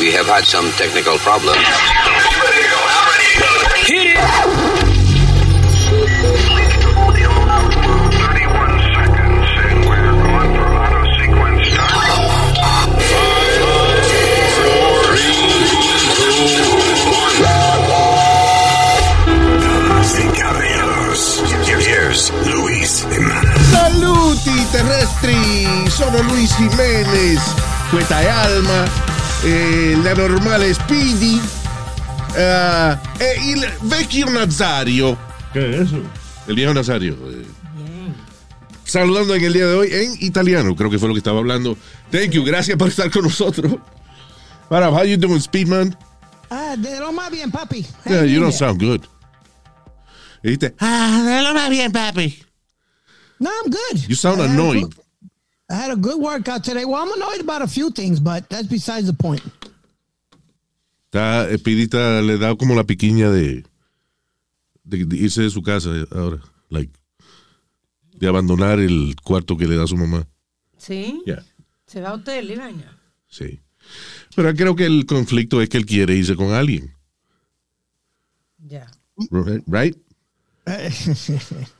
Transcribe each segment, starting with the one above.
We have had some technical problems. Hit it! Damas y caballeros, here's Luis Jiménez. Saluti terrestri, sono Luis Jiménez, Cueta e Alma, eh, la normale Speedy eh, e il vecchio Nazario. ¿Qué es eso? El viejo Nazario. eh, saludando en el día de hoy en italiano, creo que fue lo que estaba hablando. Thank you, gracias por estar con nosotros. What up, how you doing, Speedman? Ah, de lo más bien, papi. Yeah, you don't sound good. Ah, de lo más bien, papi. No, I'm good. You sound annoyed. I had a good workout today. Well, I'm annoyed about a few things, but that's besides the point. Está, Speedita le da como la piquiña de, de, de irse de su casa ahora. Like, de abandonar el cuarto que le da su mamá. ¿Sí? Yeah. ¿Se va a hotel y vaina? Sí. Pero creo que el conflicto es que él quiere irse con alguien. Ya. Right?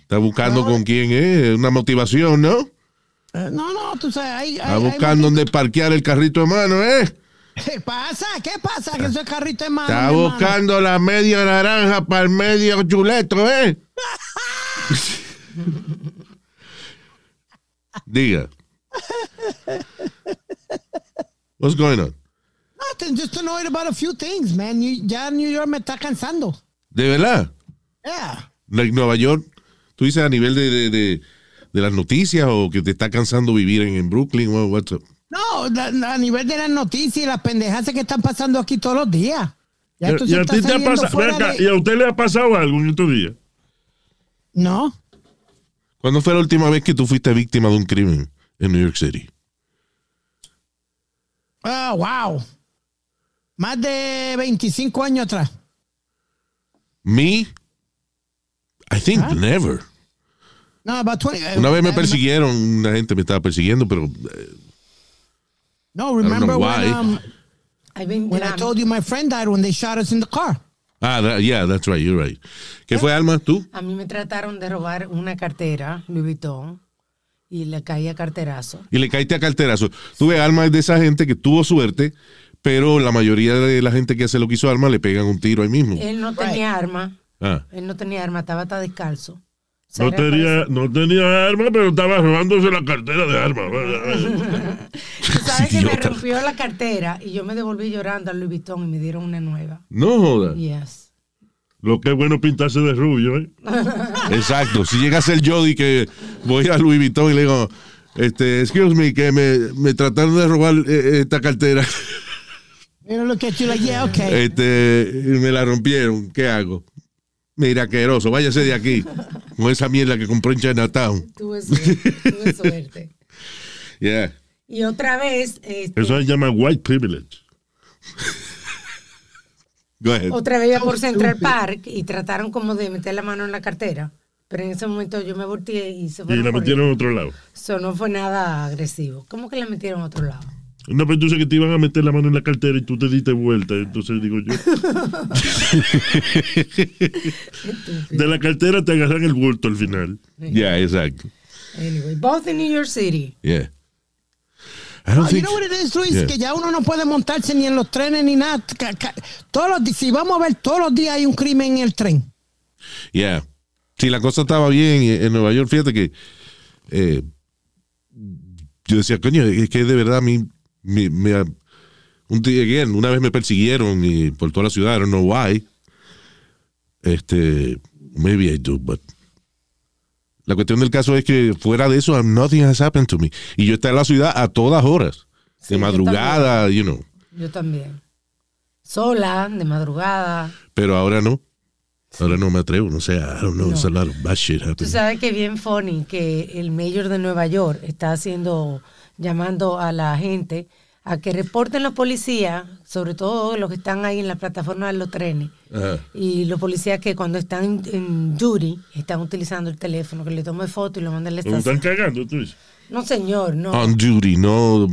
Está buscando con quién es, una motivación, ¿no? Eh, no, no, tú sabes, hay, Está buscando dónde parquear el carrito de mano, ¿eh? ¿Qué pasa? ¿Qué pasa? Que ese carrito es malo. Está buscando la media naranja para el medio chuleto, ¿eh? Diga. What's going on? Nothing, just annoyed about a few things, man. You- ya New York me está cansando. ¿De verdad? Yeah. Like Nueva York, tú dices a nivel de, de, de- de las noticias o que te está cansando vivir en, en Brooklyn o what's up? No, a nivel de las noticias y las pendejas que están pasando aquí todos los días. Ya Y, a ti te ha pasado, acá, de- ¿y a usted le ha pasado algo en estos días? No. ¿Cuándo fue la última vez que tú fuiste víctima de un crimen en New York City? Ah, wow. Más de 25 años atrás. Me? I think never. No, about 20. Una vez me eh, persiguieron, una gente me estaba persiguiendo, pero eh, No, remember when, why. um, I've been when I told you my friend died when they shot us in the car? ah, that- yeah, that's right, you're right. ¿Qué fue, Alma, tú? A mí me trataron de robar una cartera, Louis Vuitton, y le caí a carterazo. Y le caíste a carterazo. Tú ves, Alma es de esa gente que tuvo suerte, pero la mayoría de la gente que hace lo que hizo Alma le pegan un tiro ahí mismo. Él no tenía arma, Ah, él no tenía arma, estaba hasta descalzo. No tenía, no tenía arma, pero estaba robándose la cartera de armas. Tú sabes que me rompió la cartera y yo me devolví llorando al Louis Vuitton y me dieron una nueva. no joda. Yes. Lo que es bueno pintarse de rubio, ¿eh? Exacto. Si llega a ser Jody que voy a Louis Vuitton y le digo, este, excuse me, que me, me trataron de robar eh, esta cartera. At you like, yeah, okay. Este, y me la rompieron. ¿Qué hago? Mira, asqueroso, váyase de aquí. Con esa mierda que compró en Chinatown. Tuve suerte. tuve suerte. Yeah. Y otra vez, este, Eso se llama white privilege. Go ahead. otra vez iba por Central Park y trataron como de meter la mano en la cartera. Pero en ese momento yo me volteé y se Y fueron la metieron a otro lado. Eso no fue nada agresivo. ¿Cómo que la metieron a otro lado? No, pero entonces que te iban a meter la mano en la cartera y tú te diste vuelta. Entonces digo yo. De la cartera te agarran el bulto al final. Yeah, exacto. Anyway, both in New York City. Yeah. I don't Oh, you think- know what it is, Luis, Yeah. que ya uno no puede montarse ni en los trenes ni nada. Todos los si vamos a ver, todos los días hay un crimen en el tren. Yeah. Si la cosa estaba bien en en Nueva York, fíjate que eh, yo decía, coño, es que de verdad a mí me, me- un día, again, una vez me persiguieron y por toda la ciudad, I don't know why. Este, maybe I do, but la cuestión del caso es que fuera de eso, nothing has happened to me. Y yo estaba en la ciudad a todas horas, Sí, de madrugada, you know. Yo también. Sola, de madrugada. Pero ahora no. Ahora no me atrevo, no sé, I don't know, No. it's a lot of bad shit Tú happening. sabes que bien funny que el mayor de Nueva York está haciendo, llamando a la gente a que reporten los policías, sobre todo los que están ahí en la plataforma de los trenes, Ajá. y los policías que cuando están en, en duty están utilizando el teléfono, que le tome foto y lo manden a la Cuando están estación. cagando, tú dices. No, señor, no. On duty, no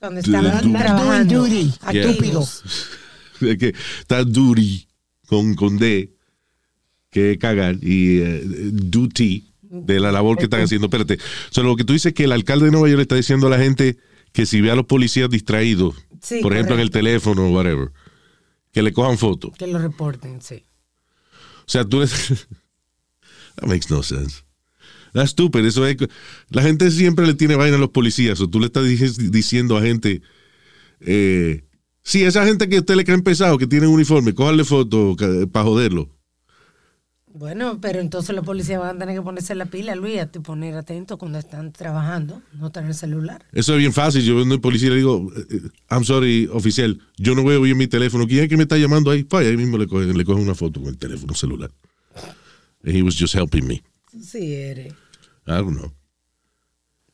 Cuando están trabajando. duty. Yeah. activos. que está duty con, con D, que cagar, y eh, duty de la labor que están haciendo. Espérate. O sea, lo que tú dices es que el alcalde de Nueva York le está diciendo a la gente que si ve a los policías distraídos, Sí, por ejemplo en el teléfono o whatever, que le cojan fotos. Que lo reporten, sí. O sea, tú eres... That makes no sense. That's stupid. Eso es... La gente siempre le tiene vaina a los policías. O tú le estás di- diciendo a gente... Eh, sí, esa gente que a usted le cae pesado, que tiene uniforme, cójale foto para joderlo. Bueno, pero entonces los policías van a tener que ponerse la pila, Luis, a poner atento cuando están trabajando, no tener el celular. Eso es bien fácil. Yo vendo el policía y le digo, eh, I'm sorry, oficial, yo no veo bien mi teléfono. ¿Quién es que me está llamando ahí? Pues ahí mismo le cogen, le cogen una foto con el teléfono celular. And he was just helping me. Sí eres. I don't know.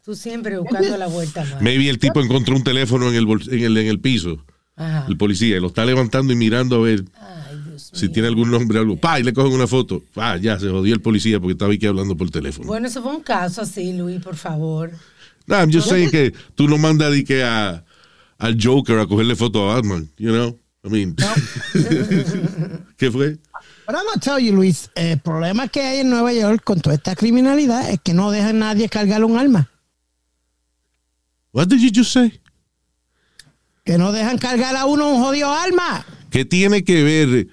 Tú siempre buscando la vuelta más. Maybe el tipo encontró un teléfono en el, en el, en el piso. Ajá. El policía lo está levantando y mirando a ver Dios si tiene algún nombre o algo. Pa, y le cogen una foto. Pa, ya se jodió el policía porque estaba aquí hablando por teléfono. Bueno, eso fue un caso así, Luis, por favor. No, I'm just saying que tú no mandas di que a, al Joker a cogerle foto a Batman, you know? I mean, ¿qué fue? Pero I'm gonna tell you, Luis, el problema que hay en Nueva York con toda esta criminalidad es que no deja a nadie cargar un arma. What did you just say? Que no dejan cargar a uno un jodido arma. ¿Qué tiene que ver?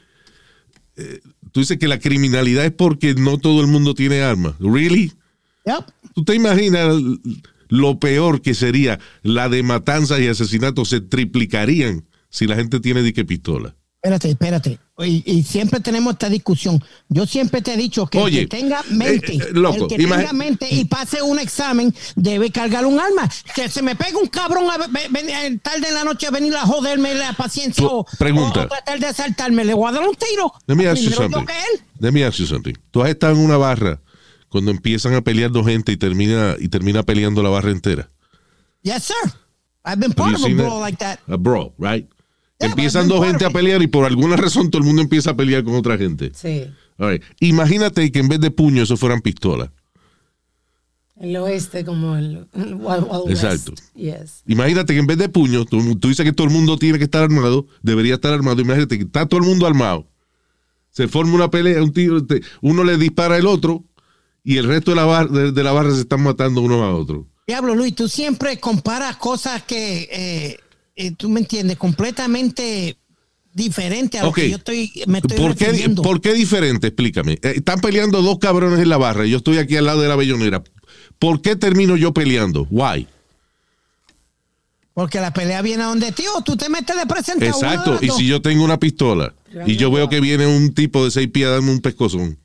Eh, tú dices que la criminalidad es porque no todo el mundo tiene armas. ¿Really? Yep. ¿Tú te imaginas lo peor que sería la de matanzas y asesinatos se triplicarían si la gente tiene dique pistola? Espérate, espérate. Y, y siempre tenemos esta discusión. Yo siempre te he dicho que Oye, el que tenga mente, eh, eh, loco, el que tenga mente y pase un examen debe cargar un arma. Que se me pegue un cabrón a, ve- ve- eh, tarde en la noche a venir a joderme la paciencia Tú- o, pregunta. o tratar de asaltarme. Le voy a dar un tiro. Let me ask you something. Let me ask you something. Tú has estado en una barra cuando empiezan a pelear dos gente y termina, y termina peleando la barra entera. Yes, sir. I've been part of a brawl like that. A brawl, right? Empiezan dos gente a pelear y por alguna razón todo el mundo empieza a pelear con otra gente. Sí. Right. Imagínate que en vez de puño eso fueran pistolas. El oeste como el, el Wild, Wild West. Exacto. Yes. Imagínate que en vez de puño, tú, tú dices que todo el mundo tiene que estar armado, debería estar armado. Imagínate que está todo el mundo armado. Se forma una pelea, un tiro, te- uno le dispara al otro y el resto de la, bar- de, de la barra se están matando uno a otro. Diablo, Luis, tú siempre comparas cosas que, eh, eh, tú me entiendes, completamente diferente a lo Ok. que yo estoy, me estoy ¿Por qué, por qué diferente? Explícame. Eh, están peleando dos cabrones en la barra y yo estoy aquí al lado de la bellonera. ¿Por qué termino yo peleando? Why? Porque la pelea viene a donde tío, tú te metes de presente a uno de Exacto. Y si yo tengo una pistola y yo veo que viene un tipo de seis pies a darme un pescozón.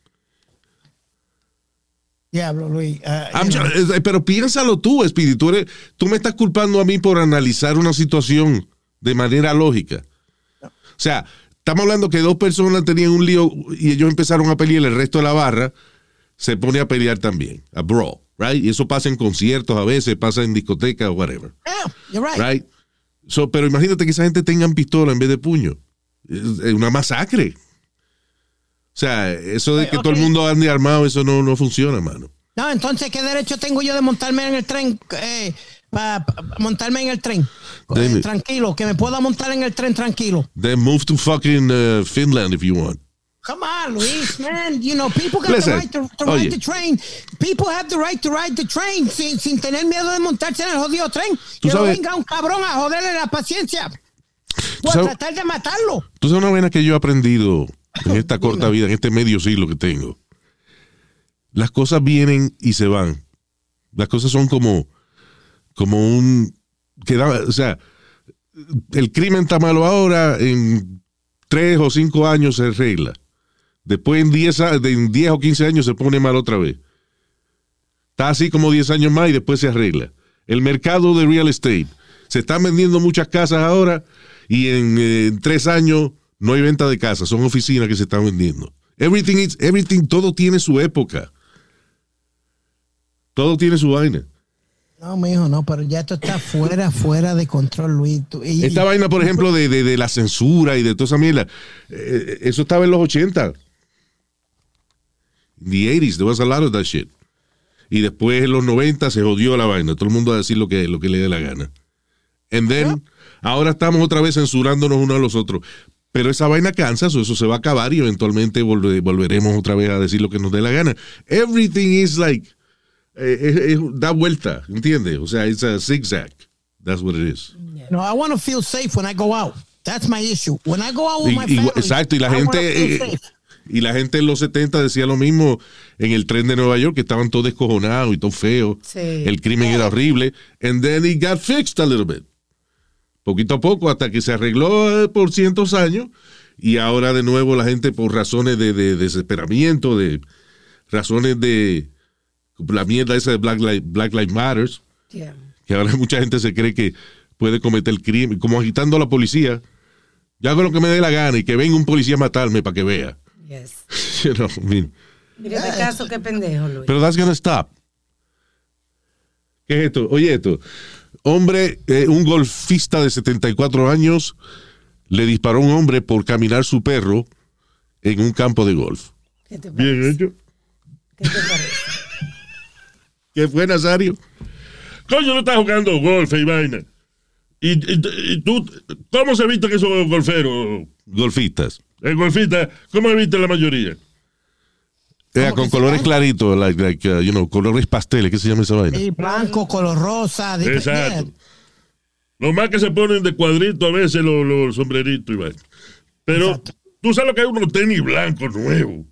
Diablo, Luis. ah, know. ju- eh, pero piénsalo tú, Speedy. Tú, me estás culpando a mí por analizar una situación de manera lógica. O sea, estamos hablando que dos personas tenían un lío y ellos empezaron a pelear, el resto de la barra se pone a pelear también, a brawl, right? Y eso pasa en conciertos a veces, pasa en discotecas o whatever, Yeah, you're right. right? So, pero imagínate que esa gente tengan pistola en vez de puño. Es una masacre. O sea, eso de que todo el mundo ande armado, eso no, no funciona, mano. No, entonces, ¿qué derecho tengo yo de montarme en el tren? Eh, para montarme en el tren. Eh, tranquilo, que me pueda montar en el tren tranquilo. Then move to fucking uh, Finland if you want. come on, Luis, man. You know, people got Listen, the right to, to oye. ride the train. People have the right to ride the train sin, sin tener miedo de montarse en el jodido tren. Tú Que no venga un cabrón a joderle la paciencia. O a tratar de matarlo. Tú sabes una vaina que yo he aprendido en esta corta vida, en este medio siglo que tengo. Las cosas vienen y se van. Las cosas son como, como un, que da- o sea, el crimen está malo ahora, en tres o cinco años se arregla. Después en 10, a- de- en 10 o 15 años se pone mal otra vez. Está así como 10 años más y después se arregla. El mercado de real estate. Se están vendiendo muchas casas ahora y en, eh, en tres años no hay venta de casas, son oficinas que se están vendiendo. Everything is, everything, todo tiene su época. Todo tiene su vaina. No, mijo, no, pero ya esto está fuera, fuera de control, Luis. Y- Esta vaina, por ejemplo, de, de- de la censura y de toda esa mierda, eh, eso estaba en los 80. In the 80s, there was a lot of that shit. Y después en los 90 se jodió la vaina. Todo el mundo a decir lo que, lo que le dé la gana. And then, ahora estamos otra vez censurándonos unos a los otros. Pero esa vaina cansa, so eso se va a acabar y eventualmente volve- volveremos otra vez a decir lo que nos dé la gana. Everything is like, eh, es- es- da vuelta, ¿entiendes? O sea, it's a zigzag. That's what it is. No, I want to feel safe when I go out. That's my issue. When I go out with Y- my family, exacto, y la I gente feel eh, safe. y la gente en los 70 decía lo mismo en el tren de Nueva York, que estaban todos descojonados y todo feo. Sí. El crimen era horrible. And then it got fixed a little bit. Poquito a poco, hasta que se arregló eh, por cientos años. Y ahora de nuevo la gente por razones de, de desesperamiento, de razones de la mierda esa de Black, Li- Black Lives Matters, Yeah. que ahora mucha gente se cree que puede cometer el crimen, como agitando a la policía. Yo hago lo que me dé la gana y que venga un policía a matarme para que vea. Yes. You know, I mean, Mira este caso, qué pendejo, Luis. Pero that's gonna stop. ¿Qué es esto? Oye, esto. Hombre, eh, un golfista de 74 años le disparó a un hombre por caminar su perro en un campo de golf. ¿Qué te Bien parece? hecho. ¿Qué te parece? ¿Qué fue, Nazario? Coño, no estás jugando golf y vaina. Y, y- y tú, ¿cómo se visten esos golferos? Golfistas. El golfista, ¿cómo viste la mayoría? Eh, con colores claritos, like, like, uh, you know, colores pasteles, ¿qué se llama esa vaina? Y blanco, color rosa. de- Exacto. Lo más que se ponen de cuadrito a veces los, los sombreritos y vaina. Pero tú sabes lo que es unos tenis blancos nuevos.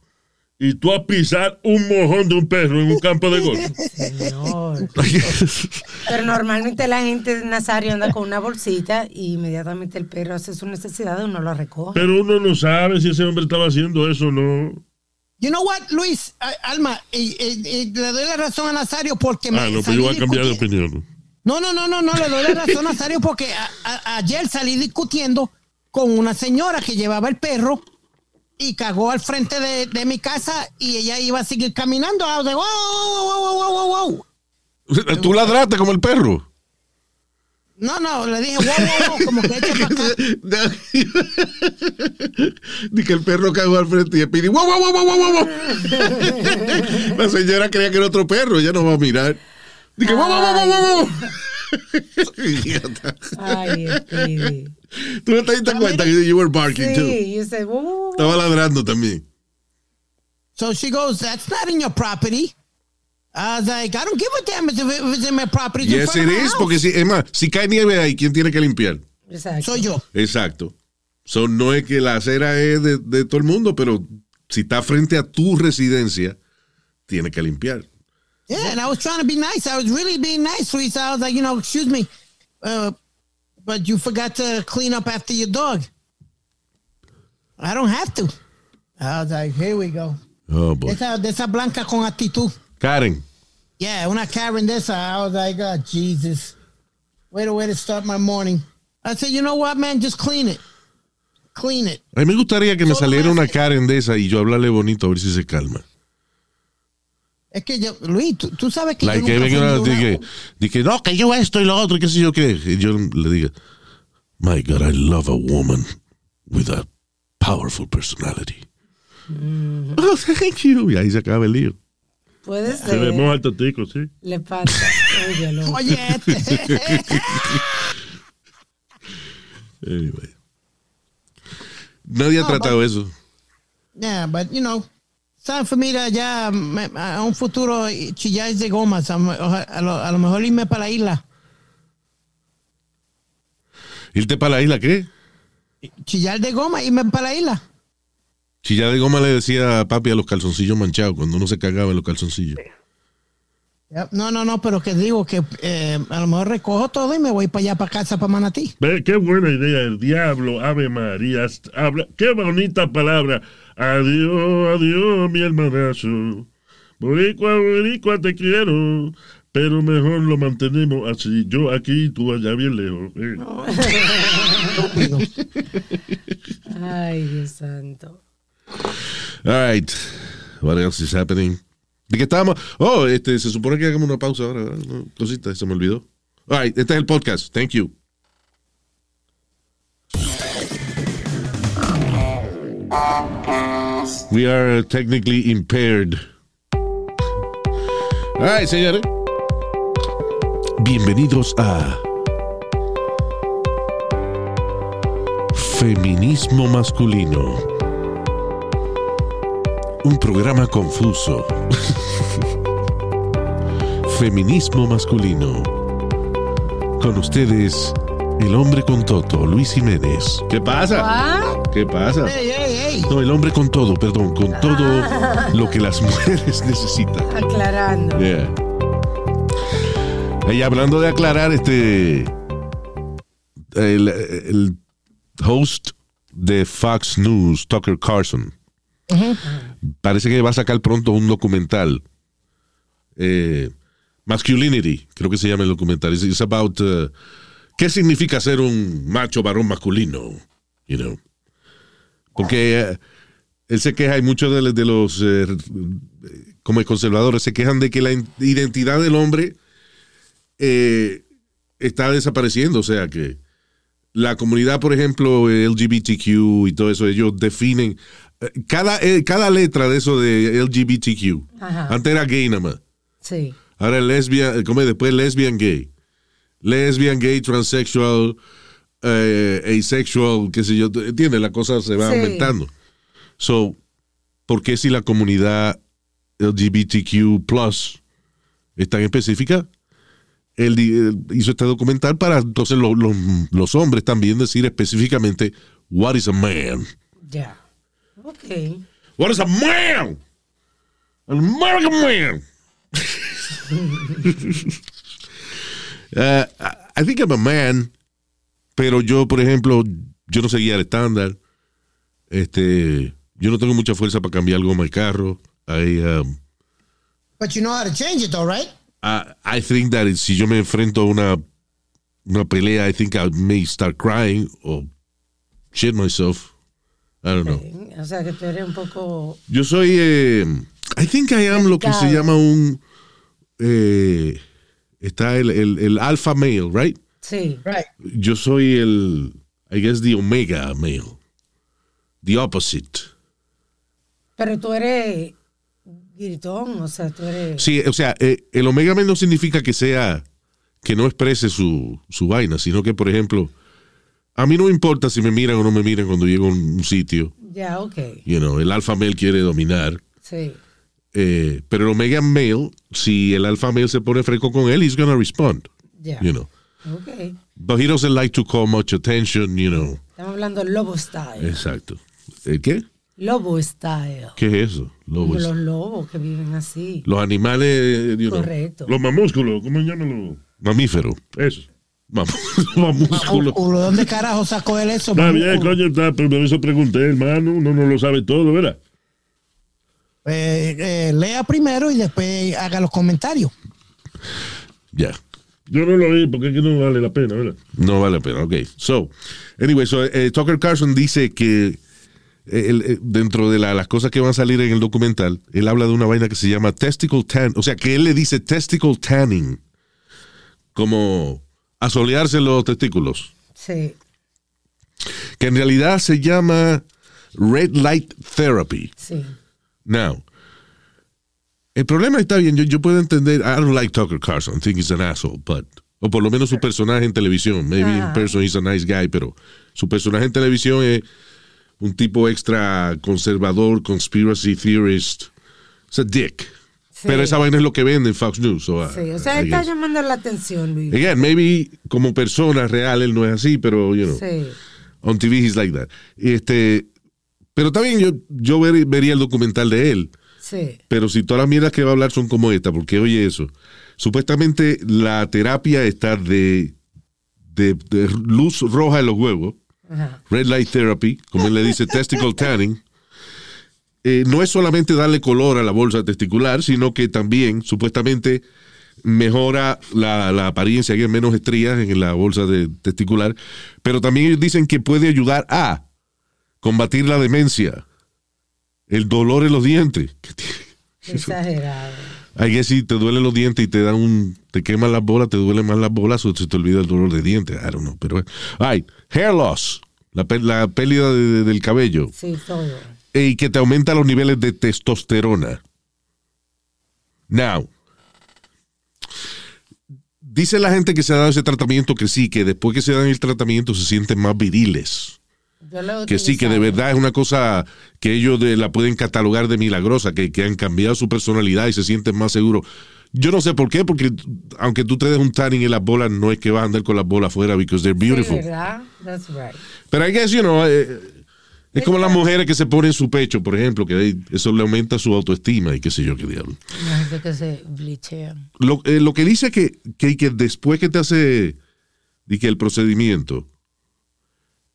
Y tú a pisar un mojón de un perro en un campo de golf. Señor. Pero normalmente la gente Nazario anda con una bolsita y inmediatamente el perro hace su necesidad y uno lo recoge. Pero uno no sabe si ese hombre estaba haciendo eso o no. You know what, Luis, Alma, y- y- y le doy la razón a Nazario porque Ah, no, pues yo voy a cambiar de opinión. No, no, no, no, no, le doy la razón a Nazario porque a- a- ayer salí discutiendo con una señora que llevaba el perro y cagó al frente de, de mi casa y ella iba a seguir caminando. Was like, wow, wow, wow, wow, wow, wow. Tú ladraste como el perro. No, no, le dije, wow, wow, wow, como que echa para acá. Que el perro cagó al frente y el pidi, ¡Wow, wow, wow, wow, wow, wow! La señora creía que era otro perro, ella no va a mirar. Dije, ¡Wow, wow, wow, wow, wow! Idiota. Ay, Speedy. Tú no te diste cuenta que you were barking too. Sí, yo sé, uh, Estaba ladrando también. So she goes, that's not in your property. I was like, I don't give a damn if it- if it's in my property. It's in Yes, front it of my is, house. porque si, es más, si cae nieve ahí, ¿quién tiene que limpiar? exacto. Soy yo. Exacto. So, no es que la acera es de, de todo el mundo, pero si está frente a tu residencia, tiene que limpiar. Yeah, and I was trying to be nice. I was really being nice, Luis. I was like, you know, excuse me, uh, but you forgot to clean up after your dog. I don't have to. I was like, here we go. Oh, boy. Esa, de esa blanca con actitud. Karen, Yeah, una Karen de esa. I was like, oh, Jesus. Wait a way to start my morning. I said, you know what, man? Just clean it. Clean it. a mí me gustaría que me saliera una Karen de esa y yo hablarle bonito a ver si se calma. Es que yo, Luis, tú, tú sabes que Like yo nunca que, de que, no, que yo esto y lo otro, qué sé yo qué. Y yo le diga, my God, I love a woman with a powerful personality. Oh, thank you. Y ahí se acaba el lío. Puede Se le ser. moja el tatico, sí. Le pasa. Óyelo. Oye. Anyway. Nadie ha tratado eso. Yeah, but you know, San familia ya me- a un futuro chillar de gomas, a, a lo, a lo mejor irme para la isla. ¿Irte para la isla qué? Chillar de goma, irme para la isla. Chilla de goma le decía a papi a los calzoncillos manchados cuando uno se cagaba en los calzoncillos. No, no, no, pero que digo que eh, a lo mejor recojo todo y me voy para allá, para casa, para Manatí. Ve, qué buena idea, el diablo, Ave María, habla, qué bonita palabra. Adiós, adiós, mi hermanazo. Boricua, boricua, te quiero, pero mejor lo mantenemos así, yo aquí y tú allá bien lejos. eh. Ay, Dios santo. All right. What else is happening? ¿De qué estábamos? Oh, este, se supone que hagamos una pausa ahora, cosita, se me olvidó. All right, este es el podcast. Thank you. We are technically impaired. All right, señores. Bienvenidos a Feminismo Masculino. Un programa confuso. Feminismo masculino. Con ustedes, el hombre con toto, Luis Jiménez. ¿Qué pasa? Ah, ¿Qué pasa? Ey, ey, ey. No, el hombre con todo, perdón, con todo lo que las mujeres necesitan. aclarando. Yeah. Y hablando de aclarar, este. El, el host de Fox News, Tucker Carlson, parece que va a sacar pronto un documental. eh, Masculinity, creo que se llama el documental. It's, it's about. uh, ¿Qué significa ser un macho varón masculino? You know. Porque eh, él se queja, y muchos de, los eh, como conservadores se quejan de que la identidad del hombre eh, está desapareciendo. O sea que la comunidad, por ejemplo, LGBTQ y todo eso, ellos definen cada, eh, cada letra de eso de LGBTQ. Ajá. Antes era gay nada más. Sí. Ahora lesbian, como después lesbian gay. Lesbian, gay, transsexual, eh, asexual, qué sé yo. ¿Entiendes? La cosa se va Sí. aumentando. So, ¿por qué si la comunidad LGBTQ plus es tan específica? Él, hizo este documental para entonces lo- lo- los hombres también decir específicamente what is a man. Ya. Ok. What is a man? An American man. Uh, I- think I'm a man, pero yo, por ejemplo, yo no seguía el estándar. Este, yo no tengo mucha fuerza para cambiar algo en el carro. I, um, But you know how to change it, though, right? I, I think that si yo me enfrento a una, una pelea, I think I may start crying or shit myself. I don't know. O sea que tú eres un poco. Yo soy, eh, I think I am lo que se llama un, eh, está el, el, el alpha male, right? Sí. Right. Yo soy el, I guess the omega male, the opposite. Pero tú eres gritón, o sea, tú eres. Sí, o sea, eh, el omega male no significa que sea, que no exprese su, su vaina, sino que, por ejemplo, a mí no me importa si me miran o no me miran cuando llego a un, sitio. Ya, ok. You know, el alpha male quiere dominar. Sí. eh, pero el omega male, si el alpha male se pone fresco con él, he's gonna respond. Ya. You know. Ok. But he doesn't like to call much attention, you know. Estamos hablando lobo style. Exacto. ¿El qué? Lobo style. ¿Qué es eso? Los lobos que viven así. Los animales, you know, Correcto. Los mamúsculos, ¿cómo se llaman los? mamíferos. Eso. Mam- mamúsculos. Culo, ¿Dónde carajo sacó él eso? Está bien, mamúsculo? coño, está, pero por eso pregunté, hermano. Uno no lo sabe todo, ¿verdad? Eh, eh, lea primero y después haga los comentarios. Ya. Yo no lo vi porque es que no vale la pena, ¿verdad? No vale la pena. Ok. So, anyway, so, eh, Tucker Carlson dice que dentro de la- las cosas que van a salir en el documental, él habla de una vaina que se llama testicle tan, o sea, que él le dice testicle tanning, como asolearse los testículos, Sí. que en realidad se llama red light therapy. Sí. Now, el problema está bien, yo, yo puedo entender, I don't like Tucker Carlson, I think he's an asshole, but, o por lo menos su personaje en televisión, maybe in Ajá. person he's a nice guy, pero su personaje en televisión es un tipo extra conservador, conspiracy theorist. Es a dick. Sí. Pero esa vaina es lo que vende en Fox News. so, Sí, o sea, está llamando la atención, Luis. Again, maybe como persona real él no es así, pero, you know, Sí. on TV he's like that. Este, pero también yo, yo ver- vería el documental de él. Sí. Pero si todas las mierdas que va a hablar son como esta, porque oye eso. Supuestamente la terapia está de, de, de luz roja en los huevos, Ajá. red light therapy, como él le dice, testicle tanning. Eh, no es solamente darle color a la bolsa testicular, sino que también supuestamente mejora la, la apariencia, que hay menos estrías en la bolsa de testicular, pero también ellos dicen que puede ayudar a combatir la demencia, el dolor en los dientes. Exagerado. Hay que si te duelen los dientes y te dan un, te queman las bolas, te duelen más las bolas o se te olvida el dolor de dientes. I don't know, pero ay, hair loss, la, la pérdida de- de- del cabello Sí, todo. Y que te aumenta los niveles de testosterona. Now, dice la gente que se ha dado ese tratamiento que sí, que después que se dan el tratamiento se sienten más viriles. Yo lo he Que sí, que de verdad es una cosa que ellos de- la pueden catalogar de milagrosa, que, que han cambiado su personalidad y se sienten más seguros. Yo no sé por qué, porque aunque tú te des un tanning en las bolas, no es que vas a andar con las bolas afuera, because they're Sí, beautiful. ¿verdad? That's right. Pero I guess, you know, eh, es como las mujeres que se ponen su pecho, por ejemplo, que eso le aumenta su autoestima y qué sé yo qué diablo. La gente que se blichea. Lo, eh, lo que dice que, que, que después que te hace y que el procedimiento,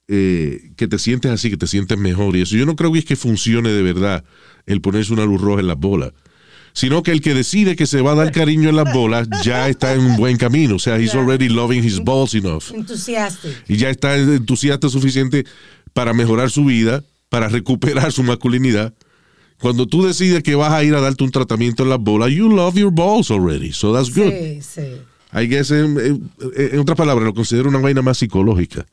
eh, que te sientes así, que te sientes mejor y eso, yo no creo que es que funcione de verdad el ponerse una luz roja en las bolas. Sino que el que decide que se va a dar cariño en las bolas ya está en un buen camino. O sea, he's already loving his balls enough. Entusiastic. y ya está entusiasta suficiente para mejorar su vida, para recuperar su masculinidad. Cuando tú decides que vas a ir a darte un tratamiento en las bolas, you love your balls already, so that's good. Sí, sí. I guess, en, en- en otras palabras, lo considero una vaina más psicológica.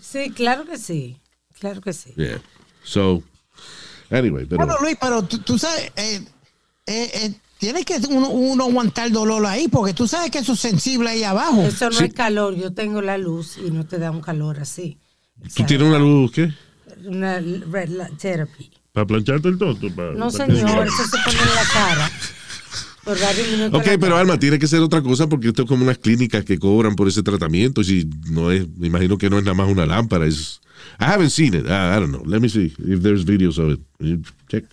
Sí, claro que sí. Claro que sí. Yeah. So, anyway, pero Bueno, Luis, pero tú, tú sabes, eh, eh, eh, tiene que uno, uno aguantar el dolor ahí, porque tú sabes que eso es sensible ahí abajo. Eso no Sí. es calor. Yo tengo la luz y no te da un calor así. Tú tienes una luz, ¿qué? Una red light therapy. Para plancharte el tonto. para- No, para señor, eso se pone en la cara. Por Ok, la pero. Alma, tiene que ser otra cosa porque esto es como unas clínicas que cobran por ese tratamiento. Si no es, me imagino que no es nada más una lámpara. Es, I haven't seen it. I, I don't know. Let me see if there's videos of it. You Check.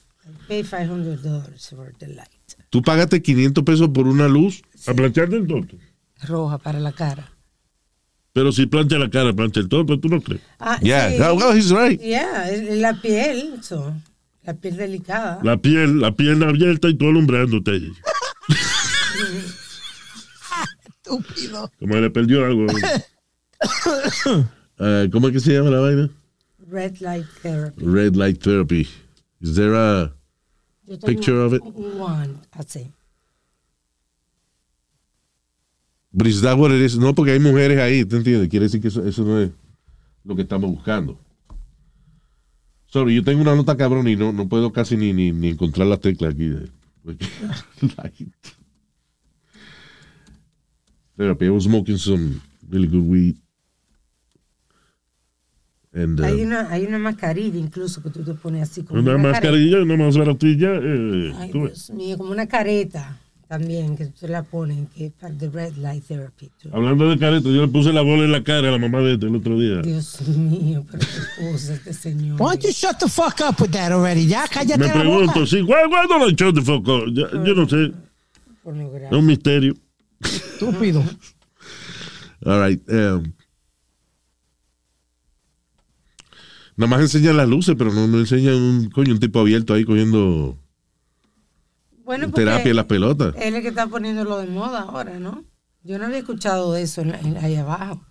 Pay $500 for the light. Tú pagaste 500 pesos por una luz. A plancharte el tonto. Roja para la cara. Pero si plancha la cara, plancha el tonto, ¿tú no crees? Ah, Yeah, sí. oh, well, he's right. Yeah, la piel, eso. La piel delicada. La piel, la pierna abierta y tú alumbrándote. Estúpido. Como le perdió algo. Uh, ¿Cómo es que se llama la vaina? Red light therapy. Red light therapy. Is there a picture of it? One, así. But is that what it is? No, porque hay mujeres ahí, ¿te entiendes? Quiere decir que eso, eso no es lo que estamos buscando. Sorry, yo tengo una nota cabrón y no, no puedo casi ni, ni, ni encontrar la tecla aquí. de- porque-. Therapy. I was smoking some really good weed. And, uh, Hay una, hay una mascarilla incluso que tú te pones así como Una careta. mascarilla, una más baratilla. Eh, Ay. Dios mío, como una careta también que tú la pones que es para the red light therapy. too. Hablando de careta, yo le puse la bola en la cara a la mamá de este el otro día. Dios mío, pero qué cosa este señor. Why don't you shut the fuck up with that already? Ya cállate Me la pregunto, boca. sí, ¿cuándo cuándo lo echó de foco? Ya- Yo no sé, es un misterio. Estúpido. all right. um, nada más enseñan las luces, pero no, no enseñan un, coño, un tipo abierto ahí cogiendo Bueno, terapia en las pelotas. él es el que está poniéndolo de moda ahora, ¿no? Yo no había escuchado de eso en la- en- ahí abajo.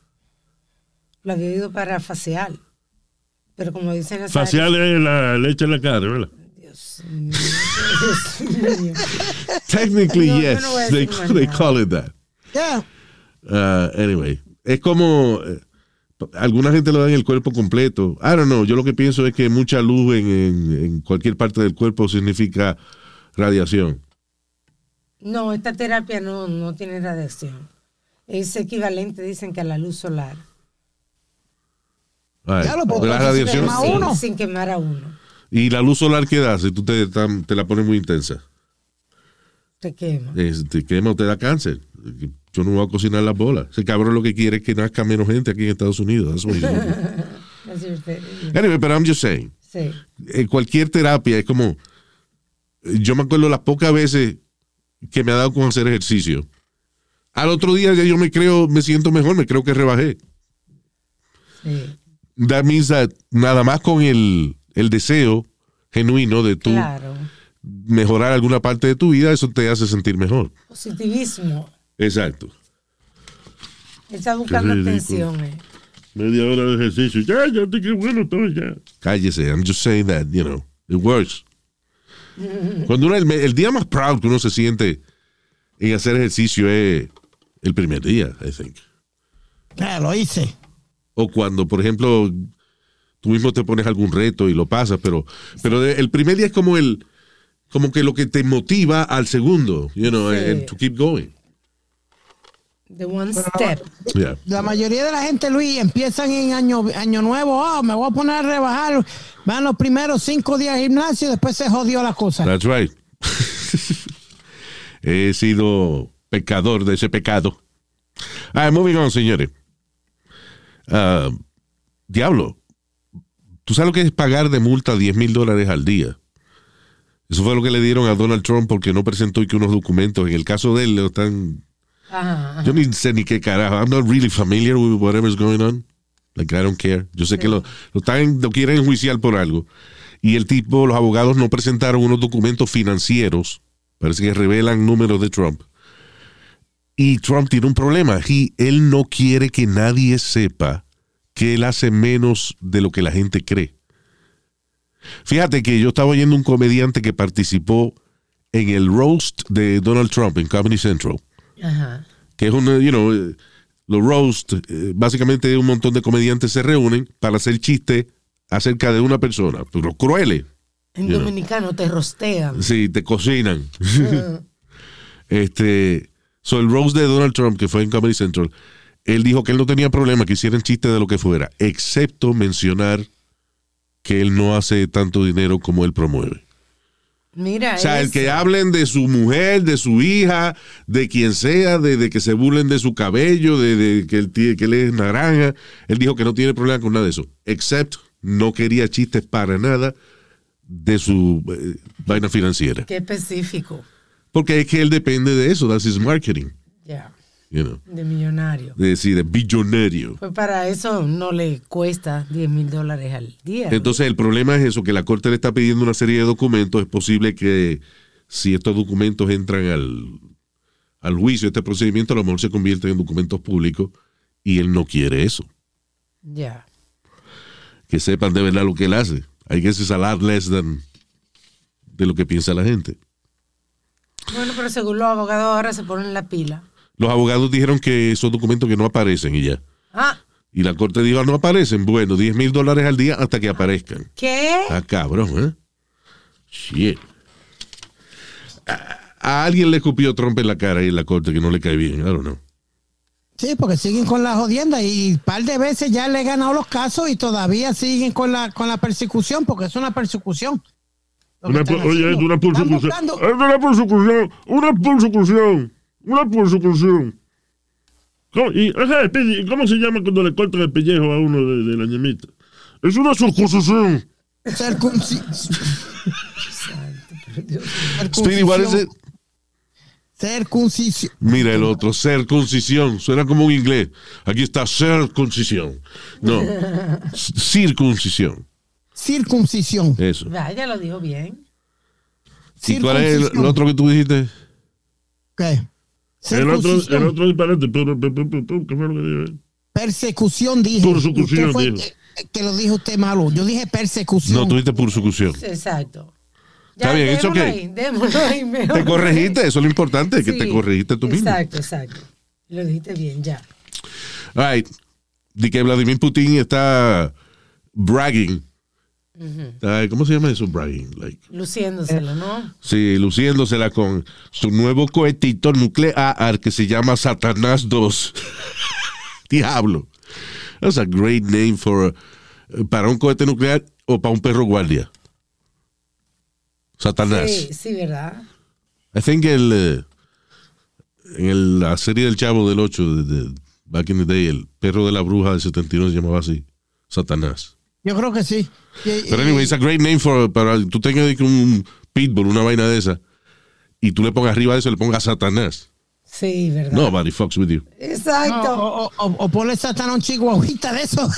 Lo había oído para facial. Pero como dicen las Facial es la leche en la cara, ¿verdad? Dios mío, Dios mío. Technically, No, yes. no they, call it that. Yeah. Uh, anyway, es como eh, alguna gente lo da en el cuerpo completo. I don't know. Yo lo que pienso es que mucha luz en, en- en cualquier parte del cuerpo significa radiación. No, esta terapia no, no tiene radiación. Es equivalente, dicen que a la luz solar. Ay, Ya lo puedo de la radiación. quema sin, uno. sin quemar a uno. Y la luz solar que da, si tú te, la pones muy intensa, Te quema. es- te quema o te da cáncer. Yo no voy a cocinar las bolas. Ese cabrón lo que quiere es que nazca menos gente aquí en Estados Unidos. That's what anyway, but I'm just saying. Sí. eh, cualquier terapia es como. Yo me acuerdo las pocas veces que me ha dado con hacer ejercicio. Al otro día ya yo me creo, me siento mejor, me creo que rebajé. Sí. That means that nada más con el, el deseo genuino de tú Claro. mejorar alguna parte de tu vida, eso te hace sentir mejor. Positivismo. Exacto. Está buscando atención. eh. Media hora de ejercicio. Ya, ya, qué bueno todo ya. Cállese. I'm just saying that, you know, it works. Cuando uno, el, el día más proud que uno se siente en hacer ejercicio es el primer día, I think. Ya, lo hice. O cuando, por ejemplo, tú mismo te pones algún reto y lo pasas, pero, pero el primer día es como el, como que lo que te motiva al segundo, you know, Sí. and to keep going. The one step. Yeah. La mayoría de la gente, Luis, empiezan en año, año nuevo. Oh, me voy a poner a rebajar. Van los primeros cinco días al gimnasio, después se jodió la cosa. That's right. He sido pecador de ese pecado. Ah, moving on, señores. Ah, diablo, ¿tú sabes lo que es pagar de multa 10 mil dólares al día? Eso fue lo que le dieron a Donald Trump porque no presentó y que unos documentos. En el caso de él, lo están. Ajá, ajá. Yo ni sé ni qué carajo. I'm not really familiar with whatever's going on. Like, I don't care. Yo sé que lo, lo, están, lo quieren enjuiciar por algo. Y el tipo, los abogados no presentaron unos documentos financieros. Parece que revelan números de Trump. Y Trump tiene un problema. He- él no quiere que nadie sepa que él hace menos de lo que la gente cree. Fíjate que yo estaba oyendo un comediante que participó en el roast de Donald Trump en Comedy Central Ajá. que es un, you know, los roast, eh, básicamente un montón de comediantes se reúnen para hacer chistes acerca de una persona, pero crueles. En dominicano te rostean. Sí, te cocinan. este, so el roast de Donald Trump, que fue en Comedy Central, él dijo que él no tenía problema que hicieran chistes de lo que fuera, excepto mencionar que él no hace tanto dinero como él promueve. Mira, O sea, el que hablen de su mujer, de su hija, de quien sea, de, de que se burlen de su cabello, de, de que, él, tie- que él es naranja. Él dijo que no tiene problema con nada de eso. Except no quería chistes para nada de su eh, vaina financiera. Qué específico. Porque es que él depende de eso. That's his marketing. Ya. You know. De millonario. De decir, de billonario. Pues para eso no le cuesta 10 mil dólares al día. Entonces el problema es eso, que la corte le está pidiendo una serie de documentos. Es posible que si estos documentos entran al, al juicio, este procedimiento a lo mejor se convierte en documentos públicos y él no quiere eso. Ya. Que sepan de verdad lo que él hace. A lot less than de lo que piensa la gente. Bueno, pero según los abogados ahora se ponen la pila. Los abogados dijeron que esos documentos que no aparecen y ya. Ah, Y la corte dijo, "Ah, no aparecen. Bueno, 10 mil dólares al día hasta que aparezcan. ¿qué? Ah, cabrón, ¿eh? Shit. A, a alguien le escupió Trump en la cara y en la corte que no le cae bien. I don't know. Sí, porque siguen con la jodienda y un par de veces ya le he ganado los casos y todavía siguen con la, con la persecución porque es una persecución. Una, oye, es una persecución. Es una persecución. Una persecución. Una persecución. ¿Cómo, y, ajá, espere, ¿y ¿Cómo se llama cuando le cortan el pellejo a uno de, de la ñemita? Es una circuncisión. Circunci- Speedy, what is it? Circuncisión. Mira el otro, circuncisión. Suena como un inglés. Aquí está circuncisión. No, circuncisión. Circuncisión. Eso. Vaya, lo dijo bien. ¿Y cuál es el, Circuncisión. el otro que tú dijiste? ¿Qué? El otro, el otro disparate. ¿Qué fue lo que dijo él? Persecución dije. Persecución, Usted fue dijo. que, que lo dijo usted malo. Yo dije persecución. No, tú dijiste persecución. Exacto. Está bien, okay. ahí mejor. Te corregiste, eso es lo importante, que te corregiste tú mismo. Exacto, exacto. Lo dijiste bien, ya. All right. De que Vladimir Putin está bragging. ¿Cómo se llama eso? Bragging. Like, Luciéndoselo, ¿no? sí, luciéndosela con su nuevo cohetito nuclear que se llama Satanás 2. Diablo. That's a great name for eh, para un cohete nuclear o para un perro guardia. Satanás. Sí, sí, ¿verdad? I think el, eh, en el- la serie del Chavo del 8, de, de Back in the Day, el perro de la bruja del 71 se llamaba así, Satanás. Yo creo que sí. Pero anyway, it's a great name for, para tú tengas un pitbull, una vaina de esa, y tú le pongas arriba de eso, le pongas Satanás. Sí, ¿verdad? Nobody fucks with you. Exacto. o, o, o- o ponle satán a un chihuahuita de eso.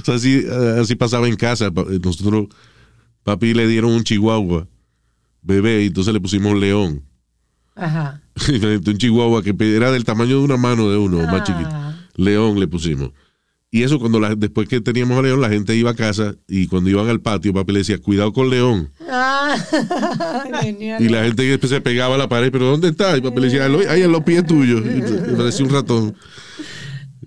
O sea, así, eh, así pasaba en casa. Eh, Nosotros, papi le dieron un chihuahua, bebé, y entonces le pusimos león. Ajá. un chihuahua que era del tamaño de una mano de uno, más Ah. chiquito. León le pusimos. Y eso cuando la, después que teníamos a León, la gente iba a casa y cuando iban al patio, papi le decía, cuidado con León. Ah, genial. Y la gente se pegaba a la pared, pero ¿dónde está? Y papi le decía, ahí en los pies tuyos. Y me parecía un ratón.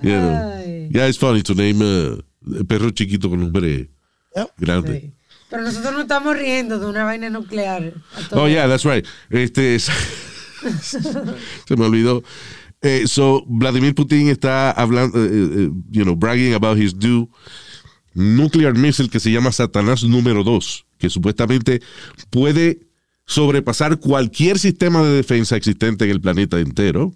You know. Ay. Yeah, it's funny to name uh, perro chiquito con nombre Yep. grande. Sí. Pero nosotros no estamos riendo de una vaina nuclear. Oh, yeah, that's right. Este, se me olvidó. Eh, so, Vladimir Putin está hablando, eh, eh, you know, bragging about his new nuclear missile que se llama Satanás número 2, que supuestamente puede sobrepasar cualquier sistema de defensa existente en el planeta entero.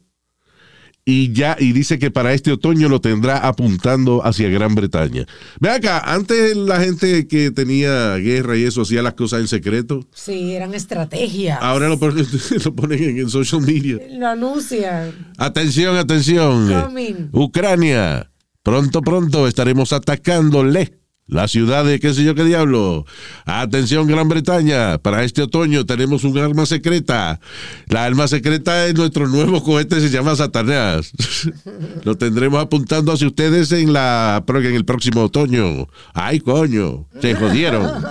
Y ya, y dice que para este otoño lo tendrá apuntando hacia Gran Bretaña. Ve acá, antes la gente que tenía guerra y eso hacía las cosas en secreto. Sí, eran estrategias. Ahora lo ponen, lo ponen en el social media. Lo anuncian. Atención, atención. Coming. Ucrania. Pronto, pronto estaremos atacándole la ciudad de qué sé yo qué diablo. Atención, Gran Bretaña. Para este otoño tenemos un arma secreta. La arma secreta es nuestro nuevo cohete, se llama Satanás. Lo tendremos apuntando hacia ustedes en, la, en el próximo otoño. Ay, coño. Se jodieron.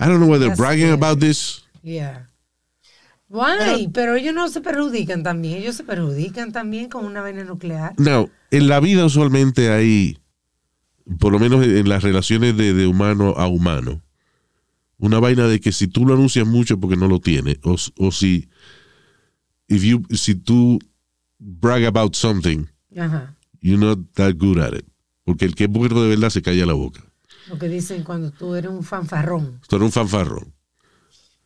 I don't know whether That's bragging about this. Yeah. Why? Pero ellos no se perjudican también. Ellos se perjudican también con una vaina nuclear. No, en la vida usualmente hay, por lo menos en las relaciones de, de humano a humano, una vaina de que si tú lo anuncias mucho porque no lo tienes, o, o si, if you, si tú brag about something, Ajá. you're not that good at it. Porque el que es bueno de verdad se calla la boca. Lo que dicen cuando tú eres un fanfarrón. Esto era un fanfarrón.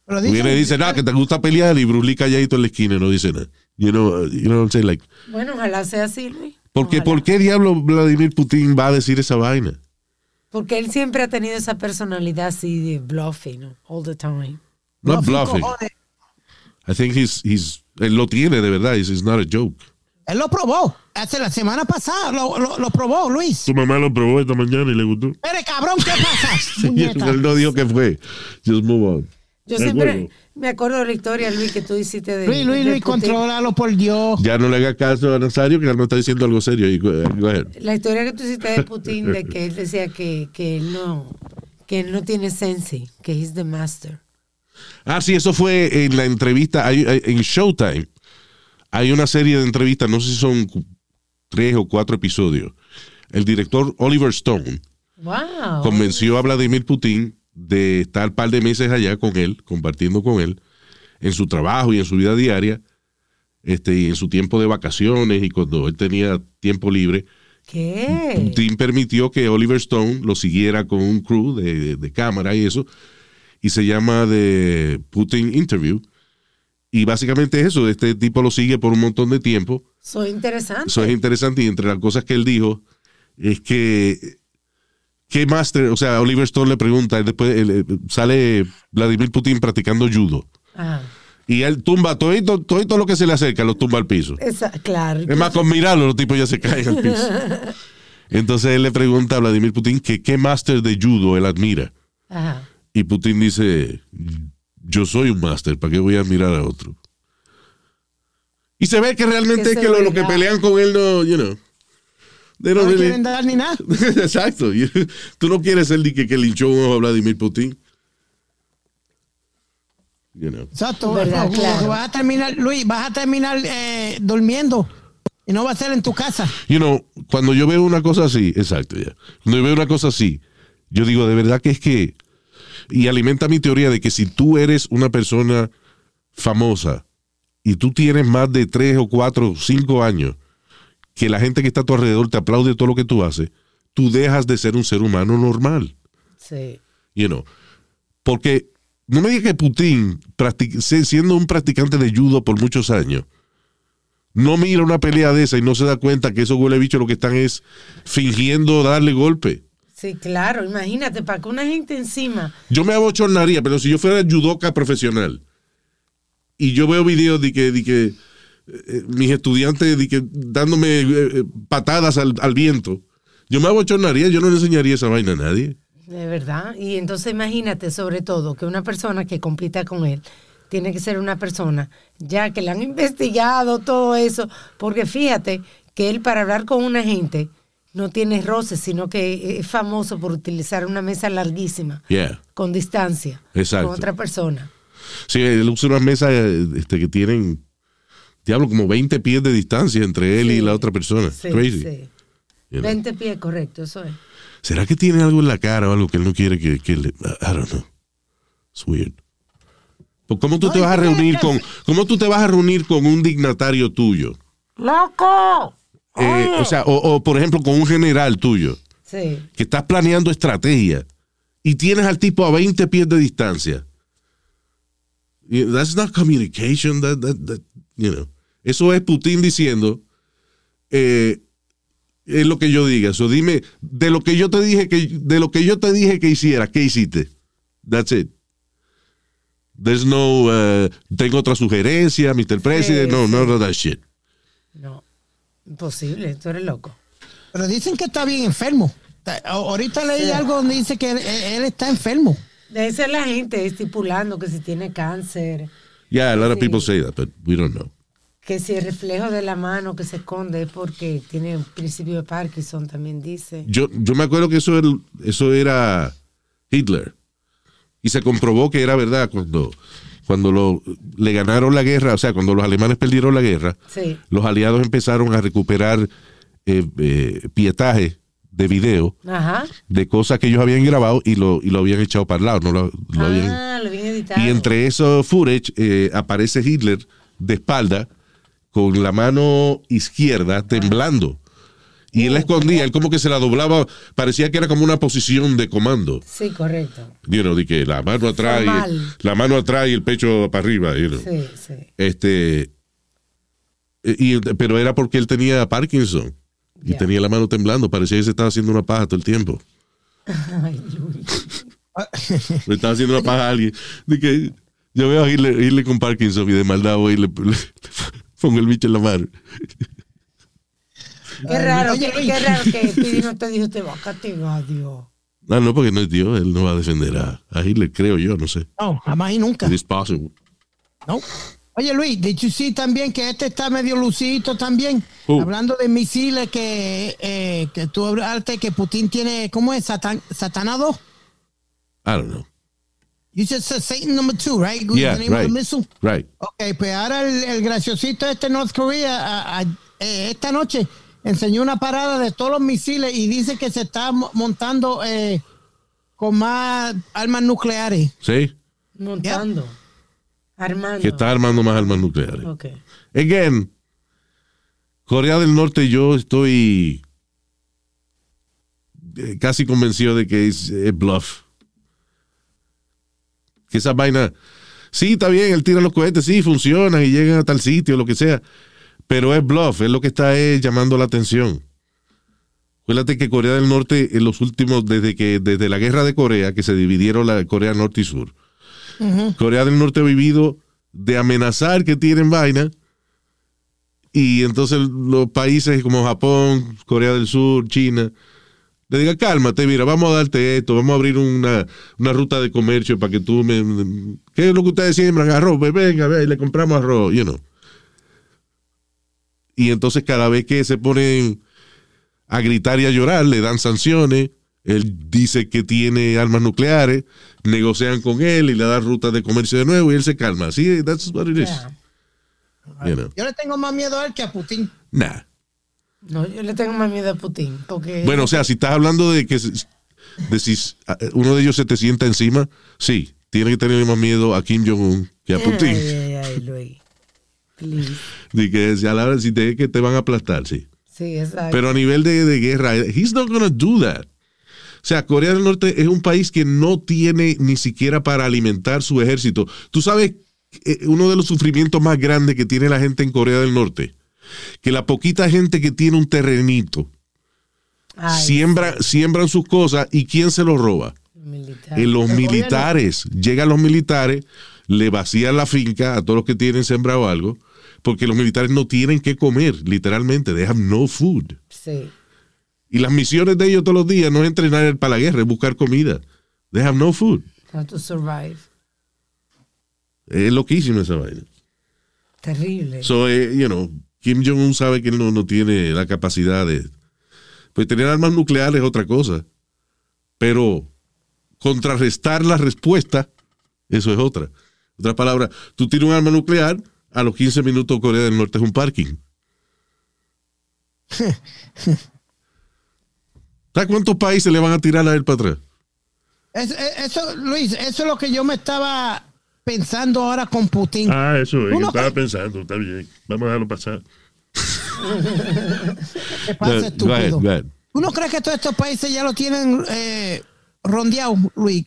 Pero dicen- Viene y dice, nada, que te gusta pelear y Bruce Lee calladito en la esquina y no dice nada. You know, you know what I'm saying? Like, Bueno, ojalá sea así, Luis. Porque, Ojalá. ¿Por qué diablo Vladimir Putin va a decir esa vaina? Porque él siempre ha tenido esa personalidad así de bluffing, ¿no? all the time. Not No, bluffing. cojones. I think he's, he's, él lo tiene de verdad. It's, it's not a joke. Él lo probó. Hace la semana pasada lo, lo, lo probó, Luis. Tu mamá lo probó esta mañana y le gustó. Espere, cabrón, ¿qué pasa? Él no dijo que fue. Just move on. Yo siempre. Me acuerdo de la historia, Luis, que tú hiciste de. Luis, Luis, de Luis, Putin. contrólalo, por Dios. Ya no le haga caso a Nazario, que él no está diciendo algo serio. Y. La historia que tú hiciste de Putin, de que él decía que, que él no que él no tiene sensi, que he's the master. Ah, sí, eso fue en la entrevista. en Showtime hay una serie de entrevistas, no sé si son tres o cuatro episodios. El director Oliver Stone Wow. convenció a Vladimir Putin de estar un par de meses allá con él, compartiendo con él, en su trabajo y en su vida diaria, este, y en su tiempo de vacaciones y cuando él tenía tiempo libre. ¿Qué? Putin permitió que Oliver Stone lo siguiera con un crew de, de- de cámara y eso, y se llama The Putin Interview. Y básicamente es eso, este tipo lo sigue por un montón de tiempo. Soy interesante. Eso es interesante y entre las cosas que él dijo es que ¿qué máster? O sea, Oliver Stone le pregunta, él después él, sale Vladimir Putin practicando judo Ajá. y él tumba todo, todo, lo que se le acerca, lo tumba al piso. Esa- claro. Es más, con mirarlo, los tipos ya se caen al piso. Entonces él le pregunta a Vladimir Putin que qué máster de judo él admira. Ajá. Y Putin dice, yo soy un máster, ¿para qué voy a admirar a otro? Y se ve que realmente Que es que lo, lo que pelean con él no, you know. They No don't really- quieren dar ni nada. Exacto. Tú no quieres ser el que, que linchó un ojo a Vladimir Putin. You know. Exacto. Verdad, claro. Vas a terminar, Luis, vas a terminar eh, durmiendo. Y no va a ser en tu casa. You know, cuando yo veo una cosa así, exacto, ya. Cuando yo veo una cosa así, yo digo, de verdad que es que, y alimenta mi teoría de que si tú eres una persona famosa y tú tienes más de tres o cuatro o cinco años que la gente que está a tu alrededor te aplaude todo lo que tú haces, tú dejas de ser un ser humano normal. Sí. You know. Porque no me digas que Putin, siendo un practicante de judo por muchos años, no mira una pelea de esa y no se da cuenta que esos huele bichos lo que están es fingiendo darle golpe. Sí, claro, imagínate, para que una gente encima. Yo me abochornaría, pero si yo fuera judoka profesional y yo veo videos de que, de que mis estudiantes de que dándome eh, eh, patadas al, al viento, yo me abochornaría, yo no le enseñaría esa vaina a nadie. De verdad. Y entonces imagínate, sobre todo, que una persona que compita con él tiene que ser una persona ya que le han investigado todo eso, porque fíjate que él para hablar con una gente no tiene roces, sino que es famoso por utilizar una mesa larguísima, Yeah. con distancia, Exacto. con otra persona. Sí, él usa una mesa eh, este, que tienen, diablo, como 20 pies de distancia entre él y la otra persona. Sí, Crazy. sí. You know. 20 pies, correcto, eso es. ¿Será que tiene algo en la cara o algo que él no quiere que, que le... I don't know. It's weird. Pues, ¿Cómo tú te vas a reunir con, cómo tú te vas a reunir con un dignatario tuyo? ¡Loco! Eh, o sea, o, o, por ejemplo con un general tuyo Sí. que estás planeando estrategia y tienes al tipo a 20 pies de distancia. That's not communication. That, that, that, you know. Eso es Putin diciendo eh, es lo que yo diga. So, dime de lo que yo te dije que de lo que yo te dije que hiciera, ¿qué hiciste? That's it. There's no uh, tengo otra sugerencia, Mr. President. no, sí. no, no, that shit. No, imposible, tú eres loco. Pero dicen que está bien enfermo. Ahorita leí algo donde dice que él, él está enfermo. Debe ser la gente estipulando que si tiene cáncer, Yeah, a lot of people say that, but we don't know. Que si el reflejo de la mano que se esconde es porque tiene un principio de Parkinson, también dice. Yo, yo me acuerdo que eso era, eso era Hitler. Y se comprobó que era verdad cuando, cuando lo, le ganaron la guerra, o sea, cuando los alemanes perdieron la guerra, Sí. los aliados empezaron a recuperar eh, eh, pietaje de video Ajá. de cosas que ellos habían grabado y lo, y lo habían echado para el lado. No lo, lo habían- ah, lo bien editado. y entre esos footage eh, aparece Hitler de espalda con la mano izquierda temblando. Y él la escondía, él como que se la doblaba, parecía que era como una posición de comando. Sí, correcto. You know, de que la mano atrás, y, la mano atrás y el pecho para arriba. you know. Sí, sí. Este, eh, y, pero era porque él tenía Parkinson y tenía la mano temblando, parecía que se estaba haciendo una paja todo el tiempo. Ay. Le estaba haciendo una paja a alguien. De que yo veo a Hitler, Hitler con Parkinson y de maldad voy y le, le pongo el bicho en la mano. Qué raro, qué, qué raro que Pidi no te dijo te va a castigar, Dios. No, no, porque no es Dios, él no va a defender a, a Hitler, creo yo, no sé. No, jamás y nunca. It is possible. No. Oye, Luis, did you see también que este está medio lucidito también? Who? Hablando de misiles que, eh, que tú hablaste que Putin tiene, ¿cómo es? Satan, Satana 2. I don't know. You just said Satan number two, right? Yeah, right. missile? Right. Ok, pues ahora el, el graciosito este North Korea a- a- eh, esta noche enseñó una parada de todos los misiles y dice que se está mo- montando eh, con más armas nucleares. ¿Sí? Montando. Armando. Que está armando más armas nucleares. Ok. Again, Corea del Norte, yo estoy eh, casi convencido de que es, es bluff. Que esa vaina, sí, está bien, él tira los cohetes, sí, funcionan y llegan a tal sitio, lo que sea, pero es bluff, es lo que está es llamando la atención. Acuérdate que Corea del Norte, en los últimos, desde que desde la guerra de Corea, que se dividieron la Corea Norte y Sur, Corea del Norte ha vivido de amenazar que tienen vaina y entonces los países como Japón, Corea del Sur, China, le digan, cálmate, mira, vamos a darte esto, vamos a abrir una, una ruta de comercio para que tú me... ¿Qué es lo que ustedes siembran? Arroz, pues venga, ve, y le compramos arroz, you know. Y entonces cada vez que se ponen a gritar y a llorar, le dan sanciones, él dice que tiene armas nucleares, negocian con él y le dan rutas de comercio de nuevo y él se calma. Así, that's what it is. Ya. You know. Yo le tengo más miedo a él que a Putin. Nah. No, yo le tengo más miedo a Putin. Porque Bueno, o sea, si estás hablando de que de si ah, uno de ellos se te sienta encima, sí, tiene que tener más miedo a Kim Jong-un que a Putin. Ay, ay, ay, Luis. Please. Que si a la hora si te, que te van a aplastar, sí. Sí, exacto. Pero a nivel de, de guerra, he's not gonna do that. O sea, Corea del Norte es un país que no tiene ni siquiera para alimentar su ejército. Tú sabes, eh, uno de los sufrimientos más grandes que tiene la gente en Corea del Norte, que la poquita gente que tiene un terrenito, Ay, siembra, siembran sus cosas y ¿quién se los roba? militar. En los militares. Llegan los militares, le vacían la finca a todos los que tienen sembrado algo, porque los militares no tienen que comer, literalmente. They have no food. Sí. Y las misiones de ellos todos los días no es entrenar para la guerra, es buscar comida. They have no food. How to survive. Es loquísimo esa vaina. Terrible. So, eh, you know, Kim Jong-un sabe que él no, no tiene la capacidad de... Pues tener armas nucleares es otra cosa. Pero contrarrestar la respuesta, eso es otra. Otra palabra, tú tienes un arma nuclear, a los 15 minutos Corea del Norte es un parking. ¿Sabes cuántos países le van a tirar a él para atrás? Es- eso, Luis, eso es lo que yo me estaba pensando ahora con Putin. Ah, eso es, Uno- estaba pensando, está bien. Vamos a dejarlo pasar. ¿Qué pasa, Go ahead, estúpido? go ahead. ¿Tú no crees que todos estos países ya lo tienen eh, rondeado, Luis?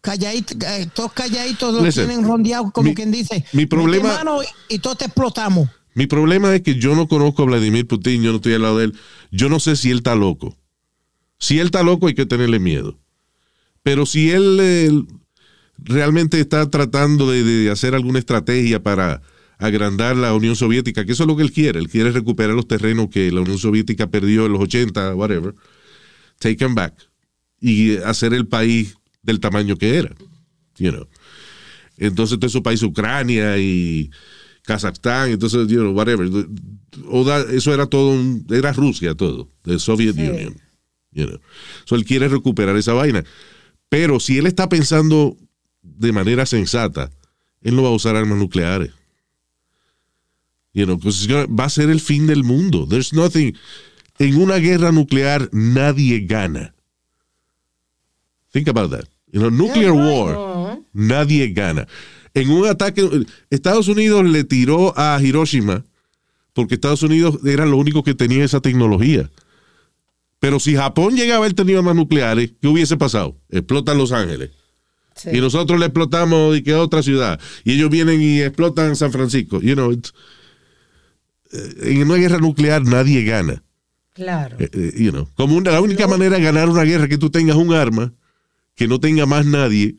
Calladito, eh, todos calladitos lo Listen, tienen rondeado, como mi- quien dice. mi problema- mano y, y todos te explotamos. Mi problema es que yo no conozco a Vladimir Putin, yo no estoy al lado de él. Yo no sé si él está loco. Si él está loco hay que tenerle miedo. Pero si él eh, realmente está tratando de, de hacer alguna estrategia para agrandar la Unión Soviética, que eso es lo que él quiere, él quiere recuperar los terrenos que la Unión Soviética perdió en los 80, whatever, take them back y hacer el país del tamaño que era. You know. Entonces, todo esos países, Ucrania y Kazajstán, entonces, you know, whatever. O da- eso era todo, un- era Rusia todo, the Soviet Sí. Union. You know. So, él quiere recuperar esa vaina. Pero si él está pensando de manera sensata, él no va a usar armas nucleares. You know, 'cause it's gonna- va a ser el fin del mundo. There's nothing. En una guerra nuclear nadie gana. Think about that. In a nuclear war, nadie gana. En un ataque, Estados Unidos le tiró a Hiroshima porque Estados Unidos era lo único que tenía esa tecnología. Pero si Japón llegaba a haber tenido armas nucleares, ¿qué hubiese pasado? Explotan Los Ángeles. Sí. Y nosotros le explotamos y que otra ciudad. Y ellos vienen y explotan San Francisco. You know, eh, en una guerra nuclear nadie gana. Claro. Eh, eh, you know, como una, la única manera de ganar una guerra es que tú tengas un arma que no tenga más nadie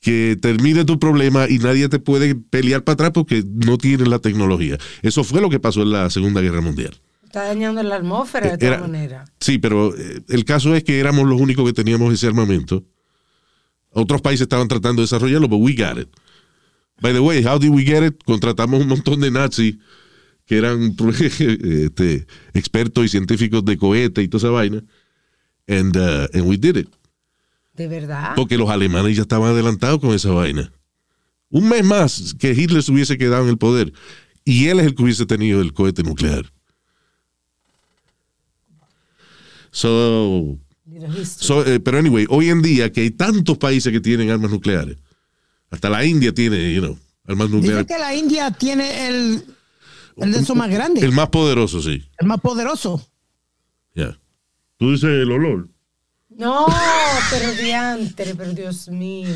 que termine tu problema y nadie te puede pelear para atrás porque no tiene la tecnología. Eso fue lo que pasó en la Segunda Guerra Mundial. Está dañando la atmósfera de todas maneras. Sí, pero el caso es que éramos los únicos que teníamos ese armamento. Otros países estaban tratando de desarrollarlo, pero we got it. By the way, how did we get it? Contratamos un montón de nazis que eran este, expertos y científicos de cohete y toda esa vaina. And, uh, and we did it. De verdad. Porque los alemanes ya estaban adelantados con esa vaina. Un mes más que Hitler se hubiese quedado en el poder. Y él es el que hubiese tenido el cohete nuclear. So. So, eh, pero anyway, hoy en día que hay tantos países que tienen armas nucleares, hasta la India tiene, you know, armas Dice nucleares. que la India tiene el, el de esos más grande, El más poderoso, sí. el más poderoso. Yeah. Tú dices el olor. No, pero diantre, pero Dios mío.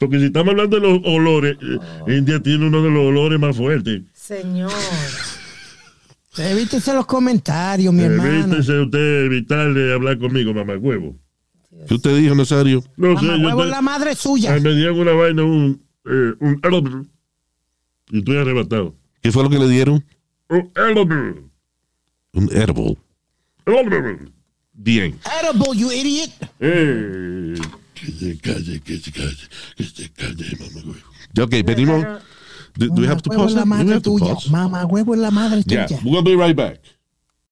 Porque si estamos hablando de los olores, eh, Oh. India tiene uno de los olores más fuertes. Señor. Evítese los comentarios, mi hermano. Evítese usted evitar de hablar conmigo, mamá huevo. ¿Qué usted dijo, Nazario? No sé, Mamá yo huevo te- es la madre suya. Ay, me dieron una vaina, un, eh, un y estoy arrebatado. ¿Qué fue lo que le dieron? Un edible. Un herbal. Edible. Bien. Edible, you idiot. Eh, que se calle, que se calle, que se calle, mamá huevo. Ok, venimos. Do, do we have to pause? that? Do we have to pause? Mamá huevo la madre Yeah, we're gonna be right back.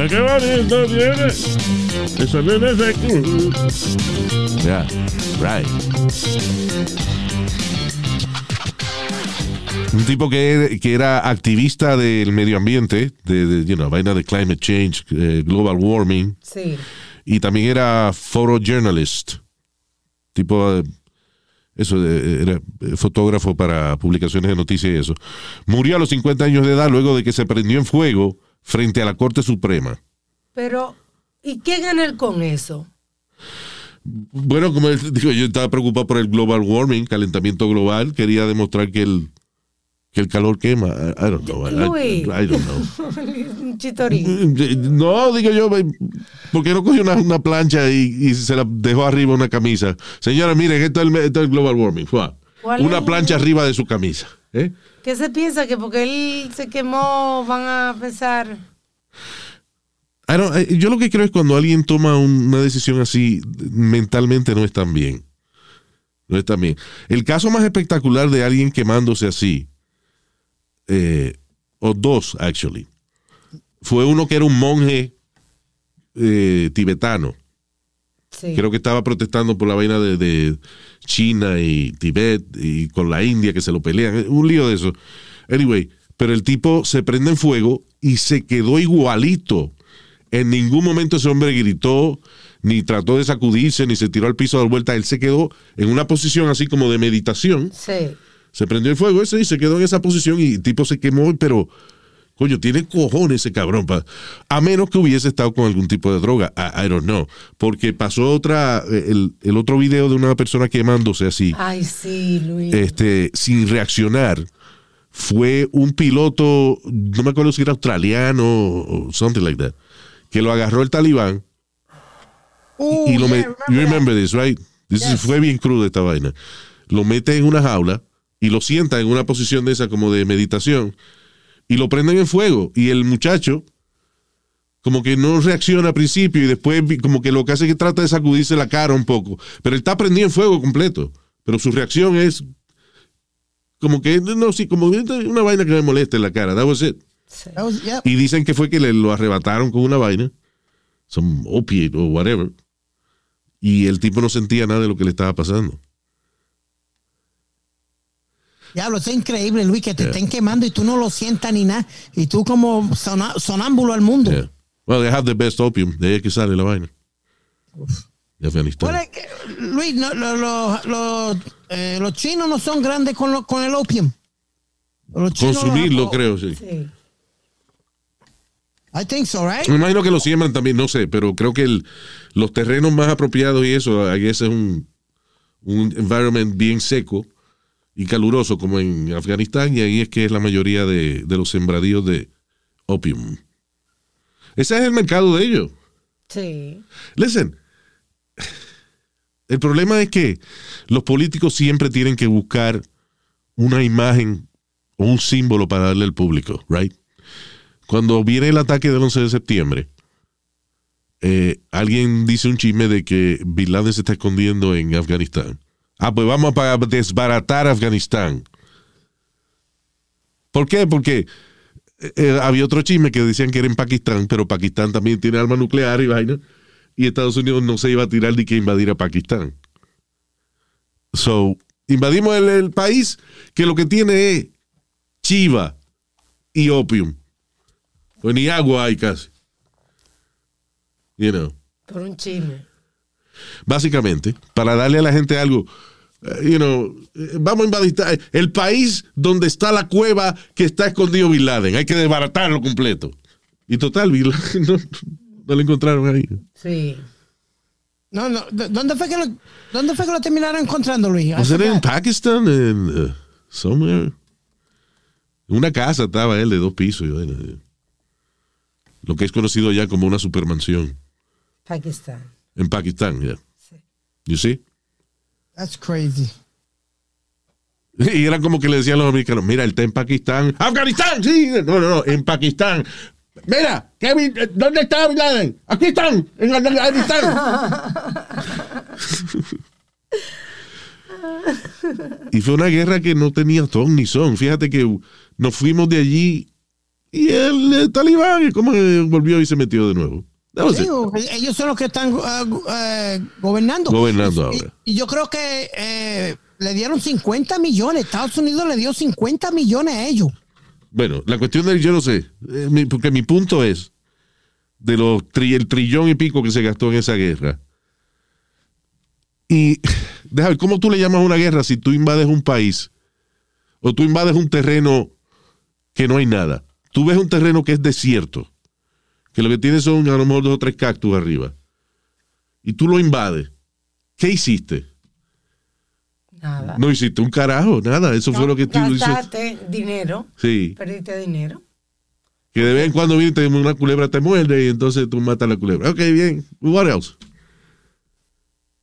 Mira qué bonito viene. Eso viene de aquí. Yeah, right. Un tipo que, que era activista del medio ambiente, de, de, you know, vaina de climate change, eh, global warming, Sí. y también era photojournalist, tipo, eh, eso, eh, era fotógrafo para publicaciones de noticias y eso. Murió a los 50 años de edad luego de que se prendió en fuego frente a la Corte Suprema. Pero, ¿y qué gana él con eso? Bueno, como él dijo, yo estaba preocupado por el global warming, calentamiento global, quería demostrar que el, que el calor quema. I, I don't know. I- I- don't know. Un chitorín. No, digo yo, ¿por qué no cogió una, una plancha y, y se la dejó arriba una camisa? Señora, miren, esto es el, esto es el global warming. Fua. ¿Cuál Una plancha arriba de su camisa. ¿eh? ¿Qué se piensa? Que porque él se quemó van a pensar... Yo lo que creo es cuando alguien toma un- una decisión así, mentalmente no están bien. No están bien. El caso más espectacular de alguien quemándose así, eh, o dos, actually, fue uno que era un monje eh, tibetano. Sí. Creo que estaba protestando por la vaina de, de China y Tibet y con la India que se lo pelean. Un lío de eso. Anyway, pero el tipo se prende en fuego y se quedó igualito. En ningún momento ese hombre gritó, ni trató de sacudirse, ni se tiró al piso a dar vuelta. Él se quedó en una posición así como de meditación. Sí. Se prendió el fuego ese y se quedó en esa posición y el tipo se quemó, pero coño, tiene cojones ese cabrón. pa- a menos que hubiese estado con algún tipo de droga. I, I don't know. Porque pasó otra, el, el otro video de una persona quemándose así, Ay, sí, Luis. este, sin reaccionar. Fue un piloto, no me acuerdo si era australiano o something like that, que lo agarró el talibán Uh, y lo yeah, me- remember you that. remember this, right? This is- fue bien cruda esta vaina. Lo mete en una jaula y lo sienta en una posición de esa como de meditación y lo prenden en fuego y el muchacho como que no reacciona al principio y después como que lo que hace es que trata de sacudirse la cara un poco, pero él está prendido en fuego completo, pero su reacción es como que no, sí, como una vaina que me molesta en la cara. That was it. That was- yeah. Y dicen que fue que le lo arrebataron con una vaina, some opiate o whatever, y el tipo no sentía nada de lo que le estaba pasando. Diablo, eso es increíble, Luis, que te Yeah. estén quemando y tú no lo sientas ni nada. Y tú como sona- sonámbulo al mundo. Yeah. Well, they have the best opium, de ahí es que sale la vaina. De Afganistán. ¿Cuál es que- Luis, no, lo- lo- lo- eh, los chinos no son grandes con, lo- con el opium. Los Consumirlo, creo, sí. Sí. I think so, right? Me imagino que lo siembran también, no sé, pero creo que el- los terrenos más apropiados y eso, ahí ese es un, un environment bien seco y caluroso como en Afganistán y ahí es que es la mayoría de, de los sembradíos de opium. Ese es el mercado de ellos. Sí. Listen, el problema es que los políticos siempre tienen que buscar una imagen o un símbolo para darle al público, right? Cuando viene el ataque del 11 de septiembre, eh, alguien dice un chisme de que Bin Laden se está escondiendo en Afganistán. Ah, pues vamos a desbaratar Afganistán. ¿Por qué? Porque eh, eh, había otro chisme que decían que era en Pakistán, pero Pakistán también tiene arma nuclear y vaina. Y Estados Unidos no se iba a tirar ni que invadir a Pakistán. So, invadimos el, el país que lo que tiene es chiva y opium. Pues ni agua hay casi. You know. Por un chisme. Básicamente, para darle a la gente algo, you know, eh, vamos a invadir ta- el país donde está la cueva que está escondido Bin Laden. Hay que desbaratarlo completo. Y total, Bin Laden no, no lo encontraron ahí. Sí. No, no. ¿dó- ¿Dónde fue que lo, dónde fue que lo terminaron encontrando, Luis? ¿Was it in. Pakistan? En, uh, somewhere. En una casa estaba él de dos pisos. Lo que es conocido ya como una supermansión. Pakistán. En Pakistán, ya. You see? That's crazy. Y eran como que le decían los americanos, mira, él está en Pakistán. ¡Afganistán! Sí, no, no, no, en Pakistán. Mira, eh, ¿dónde está Bin Laden? Aquí están, en Afganistán. y fue una guerra que no tenía ton ni son. Fíjate que nos fuimos de allí y el, eh, talibán, como volvió y se metió de nuevo. Digo, ellos son los que están ah, eh, gobernando. Gobernando Y- ahora. Y, yo creo que eh, le dieron 50 millones. Estados Unidos le dio 50 millones a ellos. Bueno, la cuestión de yo no sé, eh, porque mi punto es de los tri- el trillón y pico que se gastó en esa guerra. Y déjame, ¿cómo tú le llamas una guerra si tú invades un país o tú invades un terreno que no hay nada? Tú ves un terreno que es desierto, que lo que tiene son a lo mejor dos o tres cactus arriba, y tú lo invades. ¿Qué hiciste? Nada. No hiciste un carajo, nada. Eso fue lo que tú hiciste. Gastaste dinero. Sí. Perdiste dinero. Que de vez en cuando viene y te- una culebra te muerde y entonces tú matas la culebra. Ok, bien. What else?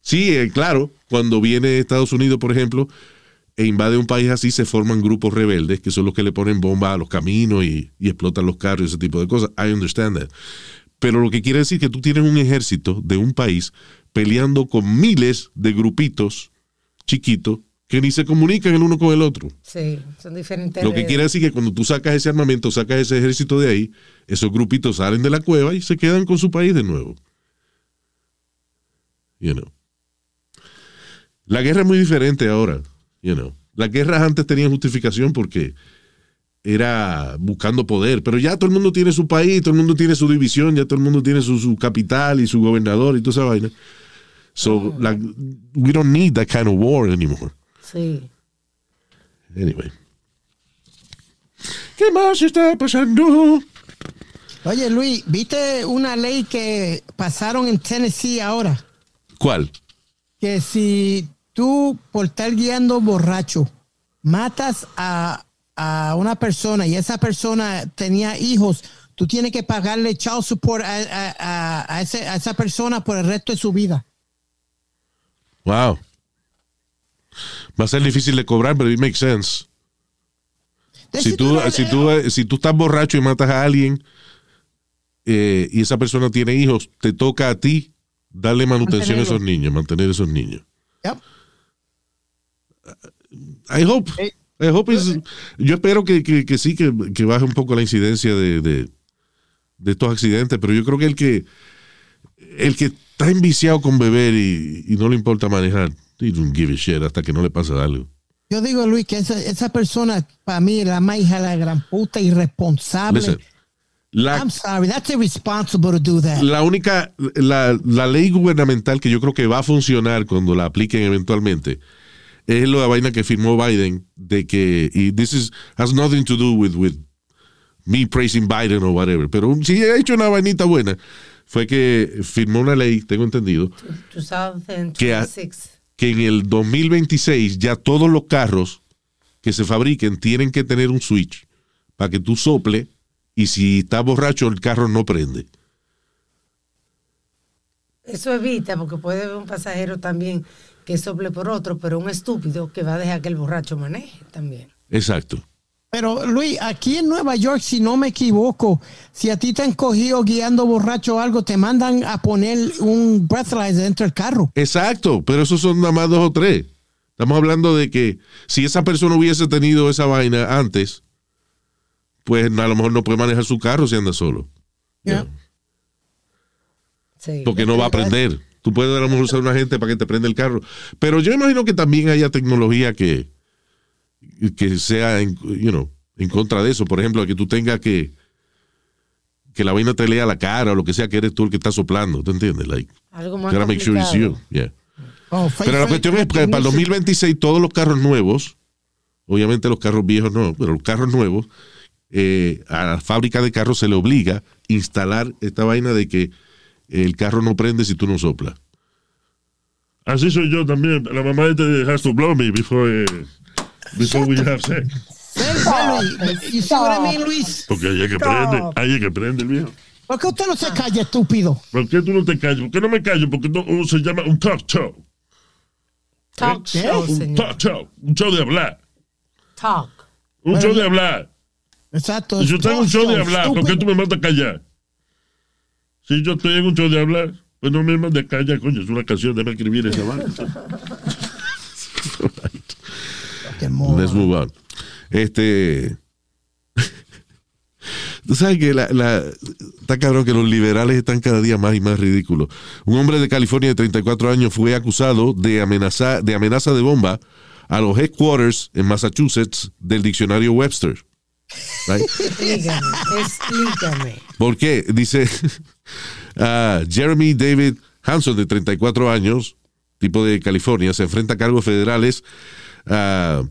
Sí, eh, claro, cuando viene Estados Unidos, por ejemplo, e invade un país así, se forman grupos rebeldes que son los que le ponen bombas a los caminos y, y explotan los carros y ese tipo de cosas. I understand that. Pero lo que quiere decir que tú tienes un ejército de un país peleando con miles de grupitos chiquitos que ni se comunican el uno con el otro. Sí, son diferentes. Lo que quiere decir que cuando tú sacas ese armamento, sacas ese ejército de ahí, esos grupitos salen de la cueva y se quedan con su país de nuevo. You know. La guerra es muy diferente ahora. You know. Las guerras antes tenían justificación porque era buscando poder, pero ya todo el mundo tiene su país, todo el mundo tiene su división, ya todo el mundo tiene su, su capital y su gobernador y toda esa vaina. So, like, we don't need that kind of war anymore. Sí. Anyway. ¿Qué más está pasando? Oye, Luis, ¿viste una ley que pasaron en Tennessee ahora? ¿Cuál? Que si tú, por estar guiando borracho, matas a, a una persona y esa persona tenía hijos, tú tienes que pagarle child support a, a- a- a ese- a esa persona por el resto de su vida. Wow. Va a ser difícil de cobrar, pero it makes sense. Si tú, si, tú, si tú estás borracho y matas a alguien eh, y esa persona tiene hijos, te toca a ti darle manutención a esos niños, mantener a esos niños. Yep. I hope. I hope is- yo espero que, que- que sí, que, que baje un poco la incidencia de, de- de estos accidentes, pero yo creo que el que el que está enviciado con beber y, y no le importa manejar, he don't give a shit hasta que no le pasa algo. Yo digo, Luis, que esa, esa persona, para mí, es la más hija de la gran puta, irresponsable. Listen, la, I'm sorry, that's irresponsible to do that. la única, la, la ley gubernamental que yo creo que va a funcionar cuando la apliquen eventualmente es lo de vaina que firmó Biden de que, y this is, has nothing to do with, with me praising Biden or whatever, pero si ha hecho una vainita buena, fue que firmó una ley, tengo entendido, 2026. que en el 2026 ya todos los carros que se fabriquen tienen que tener un switch para que tú sople y si estás borracho el carro no prende. Eso evita, porque puede haber un pasajero también que sople por otro, pero un estúpido que va a dejar que el borracho maneje también. Exacto. Pero Luis, aquí en Nueva York, si no me equivoco, si a ti te han cogido guiando borracho o algo, te mandan a poner un breathalyzer dentro del carro. Exacto, pero esos son nada más dos o tres. Estamos hablando de que si esa persona hubiese tenido esa vaina antes, pues a lo mejor no puede manejar su carro si anda solo. Sí. Porque no va a aprender. Tú puedes a lo mejor usar una gente para que te prenda el carro. Pero yo imagino que también haya tecnología que, que sea en, you know, en contra de eso. Por ejemplo, que tú tengas que que la vaina te lea la cara o lo que sea, que eres tú el que está soplando. ¿Te entiendes? Like, Algo más gotta make sure it's you. complicado. Yeah. Oh, face Pero la cuestión es que para el recognition. 2026 todos los carros nuevos, obviamente los carros viejos no, pero los carros nuevos, eh, a la fábrica de carros se le obliga a instalar esta vaina de que el carro no prende si tú no soplas. Así soy yo también. La mamá de este has to blow me before, eh, before we have sex. What I mean, Luis? Porque ahí es que prende, ahí es que prende el viejo. ¿Por qué usted no se calla, estúpido? ¿Por qué tú no te callas? ¿Por qué no me callo? Porque no, se llama un talk show. Talk ¿Qué? show, Un señor. talk show. Un show de hablar. Talk. Un show de hablar. Exacto. Si yo tengo un show de Talk hablar, ¿por qué estúpido. tú me mandas a callar? Si yo estoy en un show de hablar, pues no me mandes a callar, coño. Es una canción, déjame escribir esa vaina. Mono. Let's move on. Este. Tú sabes que la, la- está cabrón que los liberales están cada día más y más ridículos. Un hombre de California de 34 años fue acusado de amenaza, de amenaza de bomba a los headquarters en Massachusetts del diccionario Webster. Right? Explícame, explícame. ¿Por qué? Dice ah, Jeremy David Hanson, de 34 años, tipo de California, se enfrenta a cargos federales ah,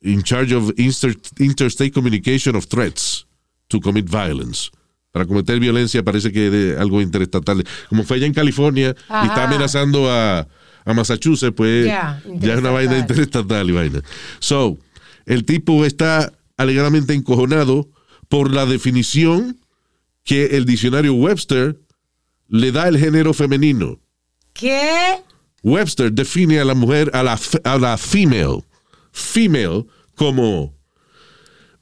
in charge of inter- interstate communication of threats to commit violence. Para cometer violencia parece que de algo interestatal. Como fue allá en California y está amenazando a, a Massachusetts, pues Ya, ya es una vaina interestatal. interestatal y vaina. So, el tipo está alegadamente encojonado por la definición que el diccionario Webster le da al género femenino. ¿Qué? Webster define a la mujer, a la, a la female, female como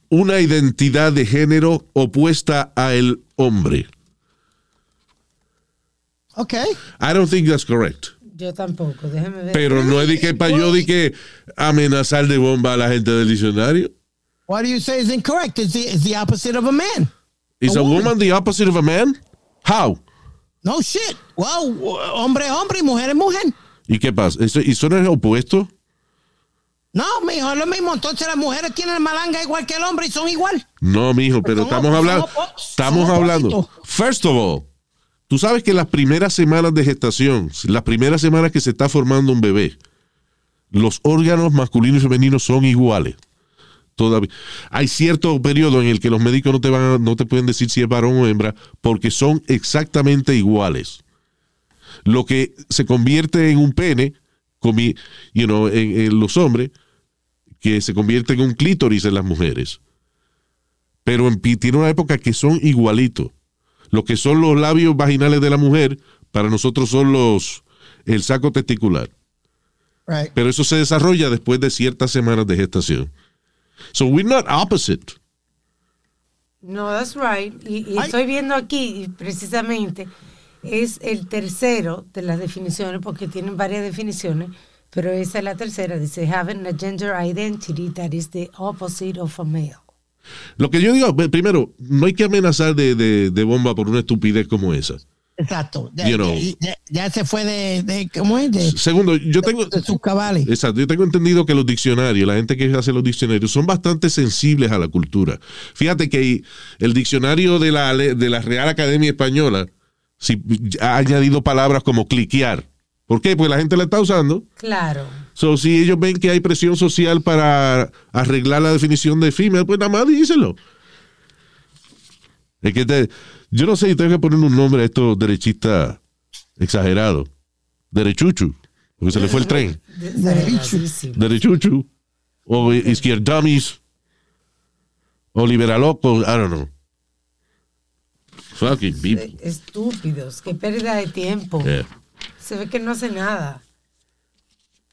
una identidad de género opuesta a el hombre. Ok. I don't think that's correct. Yo tampoco, déjeme ver. Pero no es de que para yo de que amenazar de bomba a la gente del diccionario. What do you say is incorrect? It's the, it's the opposite of a man. Is A a woman. woman the opposite of a man? How? No shit. Well, hombre es hombre y mujer es mujer. ¿Y qué pasa? ¿Eso, ¿Y son el opuesto? No, mijo, es lo mismo. Entonces las mujeres tienen malanga igual que el hombre y son igual. No, mijo, pero estamos hablando. Estamos hablando. First of all, tú sabes que las primeras semanas de gestación, las primeras semanas que se está formando un bebé, los órganos masculinos y femeninos son iguales. Todavía. Hay cierto periodo en el que los médicos no te van a- no te pueden decir si es varón o hembra porque son exactamente iguales. Lo que se convierte en un pene, comi- you know, en, en los hombres, que se convierte en un clítoris en las mujeres. Pero en, tiene una época que son igualitos. Lo que son los labios vaginales de la mujer, para nosotros son los el saco testicular. Right. Pero eso se desarrolla después de ciertas semanas de gestación. So we're not opposite. No, that's right. Y, estoy viendo aquí, precisamente, es el tercero de las definiciones, porque tienen varias definiciones, pero esa es la tercera. Dice, having a gender identity that is the opposite of a male. Lo que yo digo, primero, no hay que amenazar de, de- de bomba por una estupidez como esa. Exacto. Ya, You know. ya- ya- ya se fue de, de ¿cómo es? De, Segundo, yo tengo, de sus cabales. Exacto, yo tengo entendido que los diccionarios, la gente que hace los diccionarios, son bastante sensibles a la cultura. Fíjate que el diccionario de la, de la Real Academia Española ha añadido palabras como cliquear. ¿Por qué? Porque la gente la está usando. Claro. So, si ellos ven que hay presión social para arreglar la definición de female, pues nada más díselo. Es que te- yo no sé tengo que poner un nombre a estos derechistas exagerados. Derechuchu, porque se le fue el tren. Desagradadísimo. Derechuchu, o izquierdamis, o liberalocos, I don't know. Fucking people. Estúpidos, qué pérdida de tiempo. Yeah. Se ve que no hace nada.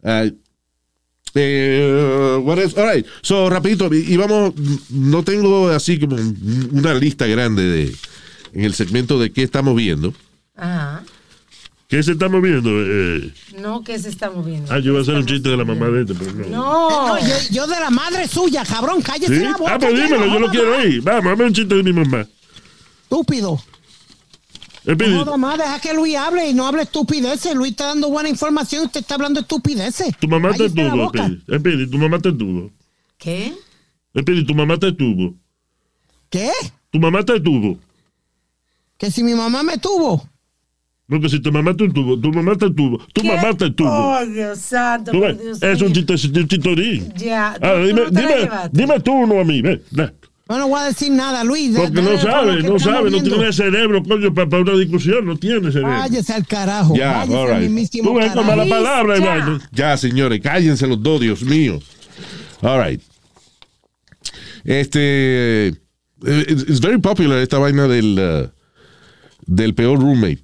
Uh, eh, what else? All right. So, rapidito, y vamos, no tengo así como una lista grande de en el segmento de qué estamos viendo. Ajá. ¿Qué se está moviendo? Eh, No, que se está moviendo. ah, yo voy a hacer un chiste de la mamá de este, pero no. No. No, yo, yo de la madre suya, cabrón, cállese ¿Sí? la boca. Ah, pues dímelo, yo lo quiero oír. Vamos, dame un chiste de mi mamá. Estúpido. Eh, No más, deja que Luis hable y no hable estupideces. Luis está dando buena información y usted está hablando estupideces. tu mamá te Cállese tuvo. Eh, Pidi, tu mamá te tuvo. ¿Qué? Eh, Pidi, tu mamá te tuvo. ¿Qué? Tu mamá te tuvo. Que si mi mamá me tuvo. Porque si te mamaste un tubo, tú mamaste el tubo, tú mamaste el tubo. Oh, Dios santo. Dios Es un mío. chiste, un chitorín. Ya, tú- Ahora, tú dime, no te dime, dime tú uno a mí, ve. ve. Yo no voy a decir nada, Luis. Porque no sabe, que no sabe, no tiene cerebro, coño, para, una discusión, no tiene cerebro. Váyase al carajo. Ya, váyase all al right. mismísimo Tú ves carajo. como la palabra, Ya. hermano. Ya, señores, cállense los dos, Dios mío. All right. Este. eh, It's it's very popular esta vaina del, uh, del peor roommate.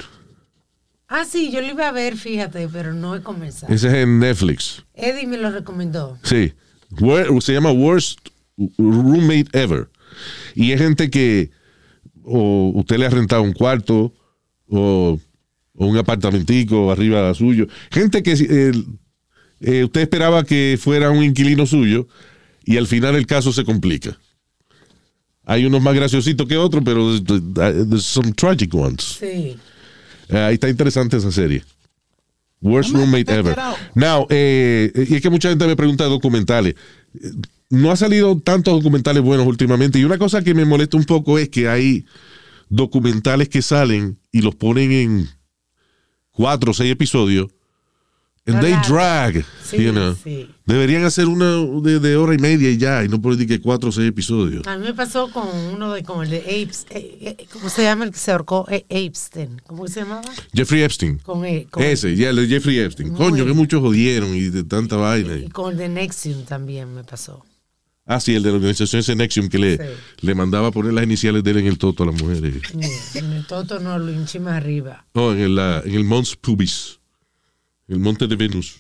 Ah, sí, yo lo iba a ver, fíjate, pero no he comenzado. Ese es en Netflix. Eddie me lo recomendó. Sí. Se llama Worst Roommate Ever. Y es gente que o usted le ha rentado un cuarto o, o un apartamentico arriba suyo. Gente que eh, eh, usted esperaba que fuera un inquilino suyo y al final el caso se complica. Hay unos más graciositos que otros, pero there's some tragic ones. Sí. Eh, ahí está interesante esa serie. Worst I'm roommate ever. Now, eh, y es que mucha gente me pregunta de documentales. Eh, No ha salido tantos documentales buenos últimamente. Y una cosa que me molesta un poco es que hay documentales que salen y los ponen en cuatro o seis episodios. And they drag. Sí, you know. sí. Deberían hacer una de, de hora y media y ya, y no poner que cuatro o seis episodios. A mí me pasó con uno de como el de Apes, eh, eh, ¿cómo se llama el que se ahorcó? Eh, Epstein, ¿cómo se llamaba? Jeffrey Epstein. Con, el- con Ese, ya, el de Jeffrey Epstein. Muy Coño, que muchos jodieron y de tanta vaina. y con el de Nexium también me pasó. Ah, sí, el de la organización ese Nexium que le, Sí. le mandaba poner las iniciales de él en el toto a las mujeres. En el Toto no lo hinché más arriba. No, en el, en el Mons Pubis. El monte de Venus.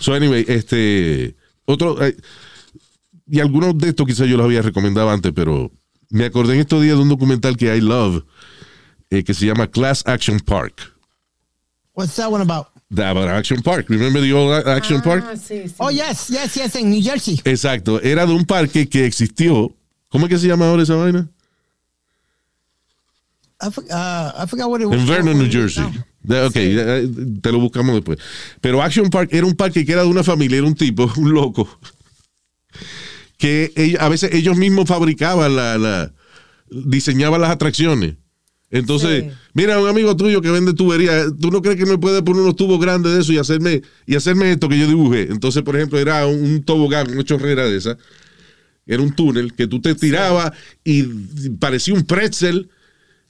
So, anyway, este. Otro. eh, y algunos de estos quizás yo los había recomendado antes, pero me acordé en estos días de un documental que I love eh, que se llama Class Action Park. What's that one about? The about Action Park. Remember the old Action Park? Ah, sí, sí. Oh, yes, yes, yes, en New Jersey. Exacto. Era de un parque que existió. ¿Cómo es que se llama ahora esa vaina? I, for- uh, I forgot what it was. En Vernon, New Jersey. Ok, te lo buscamos después. Pero Action Park era un parque que era de una familia, era un tipo, un loco, que a veces ellos mismos fabricaban la, la- diseñaban las atracciones. Entonces, Sí. mira, un amigo tuyo que vende tubería, ¿tú no crees que me puede poner unos tubos grandes de eso y hacerme, y hacerme esto que yo dibujé? Entonces, por ejemplo, era un, un tobogán, una chorrera de esa, era un túnel que tú te tirabas y parecía un pretzel.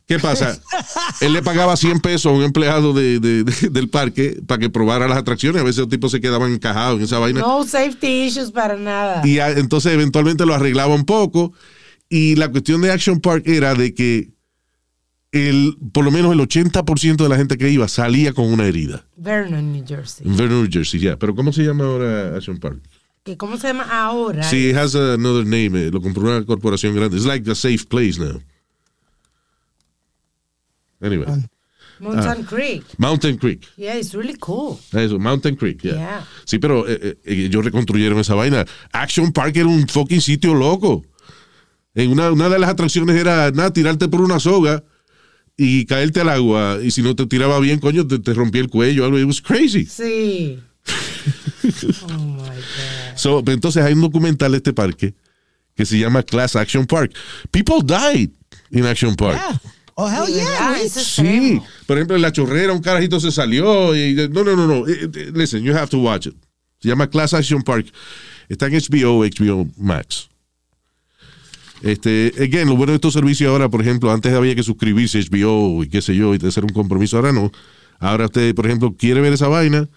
¿Qué pasa? Él le pagaba 100 pesos a un empleado de- de- de- del parque para que probara las atracciones. A veces los tipos se quedaban encajados en esa vaina. No safety issues para nada. Y a- entonces eventualmente lo arreglaba un poco. Y la cuestión de Action Park era de que el, por lo menos el 80% de la gente que iba salía con una herida. Vernon, New Jersey. Vernon, New Jersey, ya. Pero ¿cómo se llama ahora Action Park? ¿Que ¿Cómo se llama ahora? Sí, it has another name. eh, Lo compró una corporación grande. It's like a safe place now. Anyway. Mountain Creek. Mountain Creek. Yeah, it's really cool. Eso, Mountain Creek, yeah. Yeah. Sí, pero eh, eh, ellos reconstruyeron esa vaina. Action Park era un fucking sitio loco. En una, una de las atracciones era nada, tirarte por una soga y caerte al agua. Y si no te tiraba bien, coño, te, te rompía el cuello. Algo. It was crazy. Sí. oh my God. So, entonces hay un documental de este parque que se llama Class Action Park. People died in Action Park. Yeah. Oh, hell yeah, es Sí, por ejemplo, en la chorrera un carajito se salió y no, no, no, no. Eh, eh, Listen, you have to watch it. Se llama Class Action Park. Está en HBO, HBO Max. Este, again, lo bueno de estos servicios ahora, por ejemplo, antes había que suscribirse a HBO y qué sé yo y hacer un compromiso, ahora no. Ahora usted, por ejemplo, quiere ver esa vaina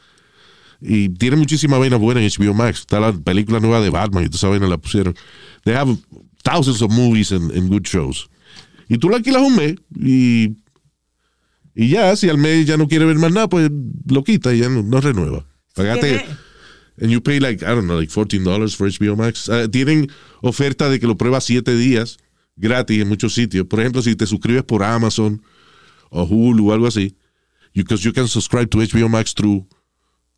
y tiene muchísima vaina buena en HBO Max. Está la película nueva de Batman y toda esa vaina la pusieron. They have thousands of movies and, and good shows. Y tú la alquilas un mes y y ya, si al mes ya no quiere ver más nada, pues lo quita y ya no, no renueva. Pagate. And you pay like, I don't know, like $14 for HBO Max. Ah, tienen oferta de que lo pruebas siete días gratis en muchos sitios. Por ejemplo, si te suscribes por Amazon o Hulu o algo así, because you can subscribe to HBO Max through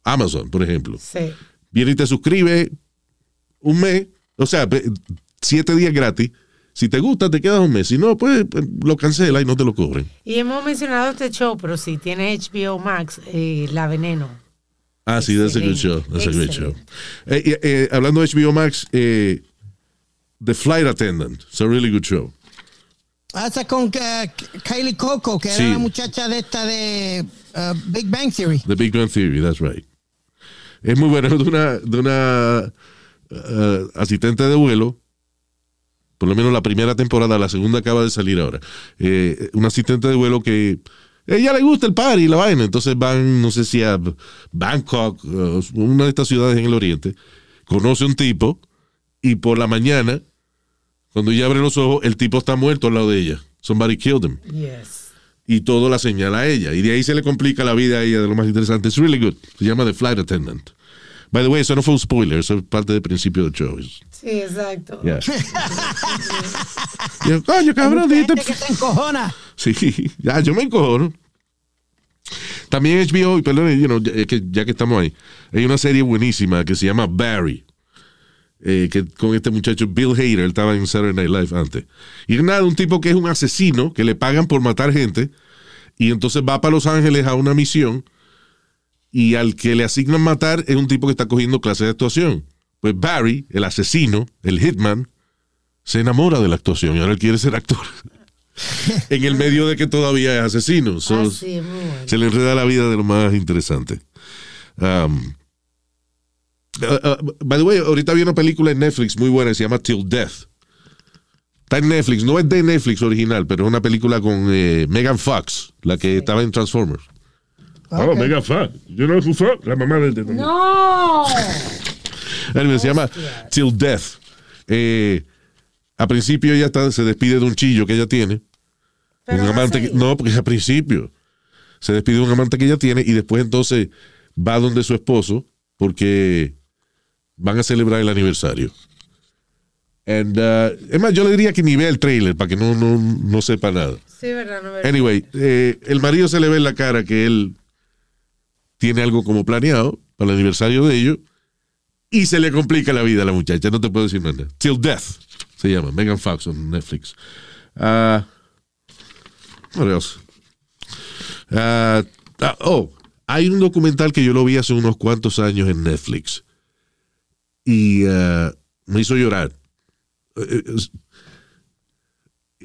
Amazon, por ejemplo. Sí. Viene y te suscribe un mes, o sea, ve- siete días gratis. Si te gusta, te quedas un mes. Si no, pues pues, lo cancela y no te lo cobren. Y hemos mencionado este show, pero si tiene HBO Max, eh, La Veneno. Ah, sí, that's a good show. That's a good show. Eh, eh, eh, hablando de HBO Max, eh, The Flight Attendant. It's a really good show. Ah, esa con eh, Kylie Coco, que Sí. era la muchacha de esta de uh, Big Bang Theory. The Big Bang Theory, that's right. Es muy bueno, es de una, de una eh, asistente de vuelo, por lo menos la primera temporada, la segunda acaba de salir ahora. Eh, una asistente de vuelo que ella le gusta el party y la vaina, entonces van, no sé si a Bangkok, eh, una de estas ciudades en el oriente, conoce un tipo y por la mañana, cuando ella abre los ojos, el tipo está muerto al lado de ella. Somebody killed him Yes. y todo la señala a ella. Y de ahí se le complica la vida a ella de lo más interesante. Es really good. Se llama The Flight Attendant. By the way, eso no fue un spoiler, eso es parte del principio del show. Sí, exacto. Yeah. Yo, coño, cabrón, dijiste- que se encojona. Sí, ya, yo me encojono. También HBO, y perdón, you know, ya, que, ya que estamos ahí, hay una serie buenísima que se llama Barry. eh, que con este muchacho Bill Hader, él estaba en Saturday Night Live antes. Y es nada, un tipo que es un asesino, que le pagan por matar gente, y entonces va para Los Ángeles a una misión, y al que le asignan matar es un tipo que está cogiendo clases de actuación. Pues Barry, el asesino, el hitman, se enamora de la actuación y ahora él quiere ser actor. en el medio de que todavía es asesino. So, Ah, sí, bueno. Se le enreda la vida de lo más interesante. Um, uh, uh, by the way, ahorita vi una película en Netflix muy buena, se llama Till Death. Está en Netflix, no es de Netflix original, pero es una película con eh, Megan Fox, la que estaba en Transformers. Oh, mega fan. You know who fuck? La mamá del de ¡No! Anyway, se llama Till Death. Eh, a principio ella está- se despide de un chillo que ella tiene. Pero un a amante que- no, porque es al principio. Se despide de un amante que ella tiene y después entonces va donde su esposo porque van a celebrar el aniversario. And, uh, es más, yo le diría que ni vea el trailer para que no, no, no sepa nada. Sí, verdad, no verdad. Anyway, eh, el marido se le ve en la cara que él tiene algo como planeado para el aniversario de ellos y se le complica la vida a la muchacha. No te puedo decir nada. Till Death se llama. Megan Fox on Netflix. Ah, what else? Ah, ah, oh, hay un documental que yo lo vi hace unos cuantos años en Netflix y ah, me hizo llorar. Eh, eh,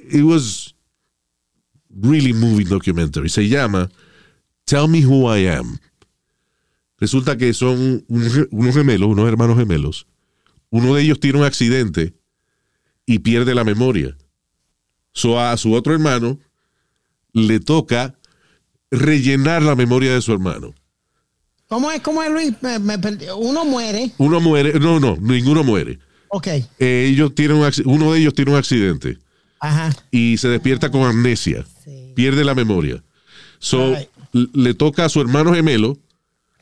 It was really moving documentary. Se llama Tell Me Who I Am. Resulta que son un- unos gemelos, unos hermanos gemelos. Uno de ellos tiene un accidente y pierde la memoria. So a su otro hermano le toca rellenar la memoria de su hermano. ¿Cómo es, cómo es Luis? Me- me perdí. Uno muere. Uno muere, no, no, ninguno muere. Ok. Eh, ellos tienen un uno de ellos tiene un accidente Ajá. y se despierta con amnesia, Sí. pierde la memoria. So, Right. le toca a su hermano gemelo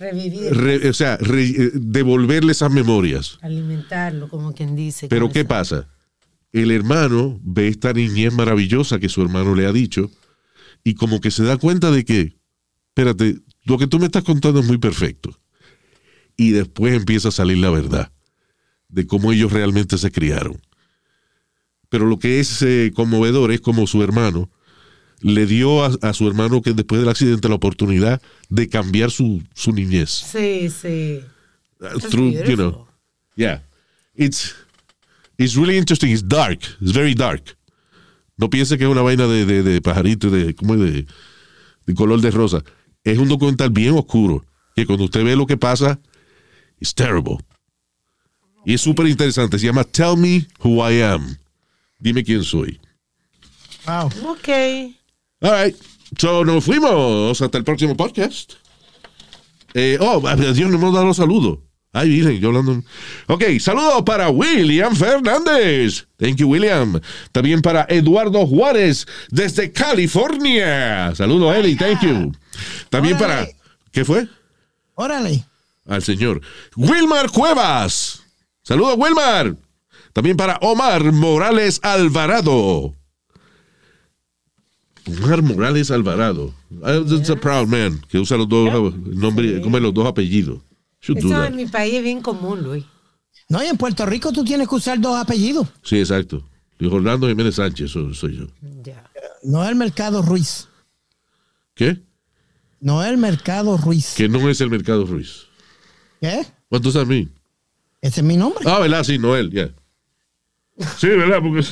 Revivir, re- o sea, re- eh, devolverle esas memorias. alimentarlo, como quien dice. Pero ¿qué esa- pasa? El hermano ve esta niñez maravillosa que su hermano le ha dicho y como que se da cuenta de que, espérate, lo que tú me estás contando es muy perfecto. Y después empieza a salir la verdad de cómo ellos realmente se criaron. Pero lo que es eh, conmovedor es como su hermano le dio a, a su hermano que después del accidente la oportunidad de cambiar su, su niñez. Sí, sí. Uh, through, you know, yeah. It's, it's really interesting. It's dark. It's very dark. No piense que es una vaina de, de, de pajarito, de, como de, de color de rosa. Es un documental bien oscuro. Que cuando usted ve lo que pasa, it's terrible. Y es súper interesante. Se llama Tell Me Who I Am. Dime quién soy. Wow. Ok. All right. So, nos fuimos. Hasta el próximo podcast. Eh, oh, Dios, no hemos dado los saludos. Ay, miren, yo hablando. Ok, saludos para William Fernández. Thank you, William. También para Eduardo Juárez desde California. Saludos, Eli. Thank you. También para. ¿Qué fue? Órale. Al señor Wilmar Cuevas. Saludos, Wilmar. También para Omar Morales Alvarado. Omar Morales Alvarado. That's a proud man que usa los dos nombres, como los dos apellidos. Should Eso en mi país es bien común, Luis. No, y en Puerto Rico tú tienes que usar dos apellidos. Sí, exacto. Y Orlando Jiménez Sánchez, eso soy yo. Ya. No el Mercado Ruiz. ¿Qué? No el Mercado Ruiz. Que no es el Mercado Ruiz. ¿Qué? What does that mean? Ese es mi nombre. Ah, ¿verdad? Sí, Noel, ya. Sí, ¿verdad? Porque.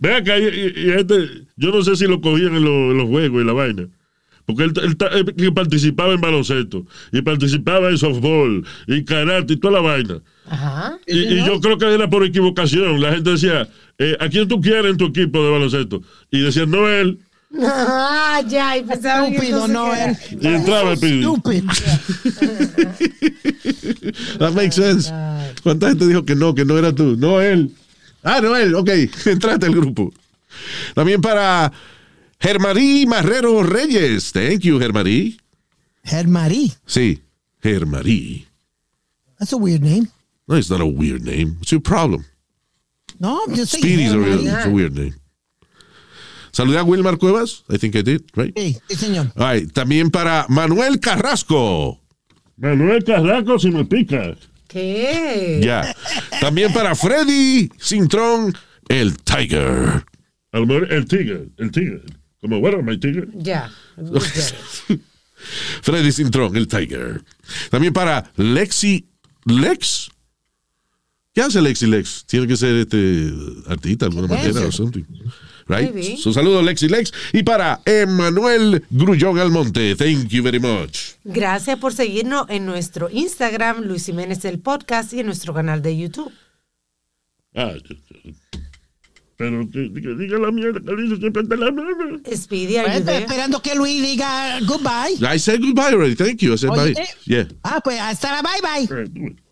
Ve acá, y, y- este, yo no sé si lo cogían en, lo- en los juegos y la vaina. Porque él, él ta- él que participaba en baloncesto, y participaba en softball, y karate, y toda la vaina. Ajá. Y, y yo creo que era por equivocación. La gente decía, eh, ¿a quién tú quieres en tu equipo de baloncesto? Y decían, no él. Ah, ya, y que Estúpido, no, que él. Y entraba el pidi. Stupid. That makes sense. ¿Cuánta gente dijo que no, que no era tú? No él. Ah, no él. Ok, entraste al grupo. También para Germarí Marrero Reyes. Thank you, Germarí. Germarí. Sí, Germarí. That's a weird name. No, it's not a weird name. What's your problem? No, yo soy Speedy's a, real, Germarí. it's a weird name. Saludé a Wilmar Cuevas. I think I did, right? Sí, sí, señor. All right. También para Manuel Carrasco. Manuel Carraco, si me pica. ¿Qué? Ya. También para Freddy Cintrón, el Tiger. A lo mejor el tigre, el tigre. Como, bueno, my tigre. Ya. Freddy Cintrón, el Tiger. También para Lexi Lex. ¿Qué hace Lexi Lex? Tiene que ser este artista de alguna manera o something. Right? Maybe. So, saludo Lexi Lex. Y para Emanuel Grullón Almonte. Thank you very much. Gracias por seguirnos en nuestro Instagram, Luis Jiménez el Podcast, y en nuestro canal de YouTube. Ah, pero que, que diga la mierda que dice siempre de la mierda. Speedy, are Pues, you estoy there? esperando que Luis diga goodbye. I said goodbye already. Thank you. I said Oye, bye. eh. Yeah. Ah, pues hasta la bye bye.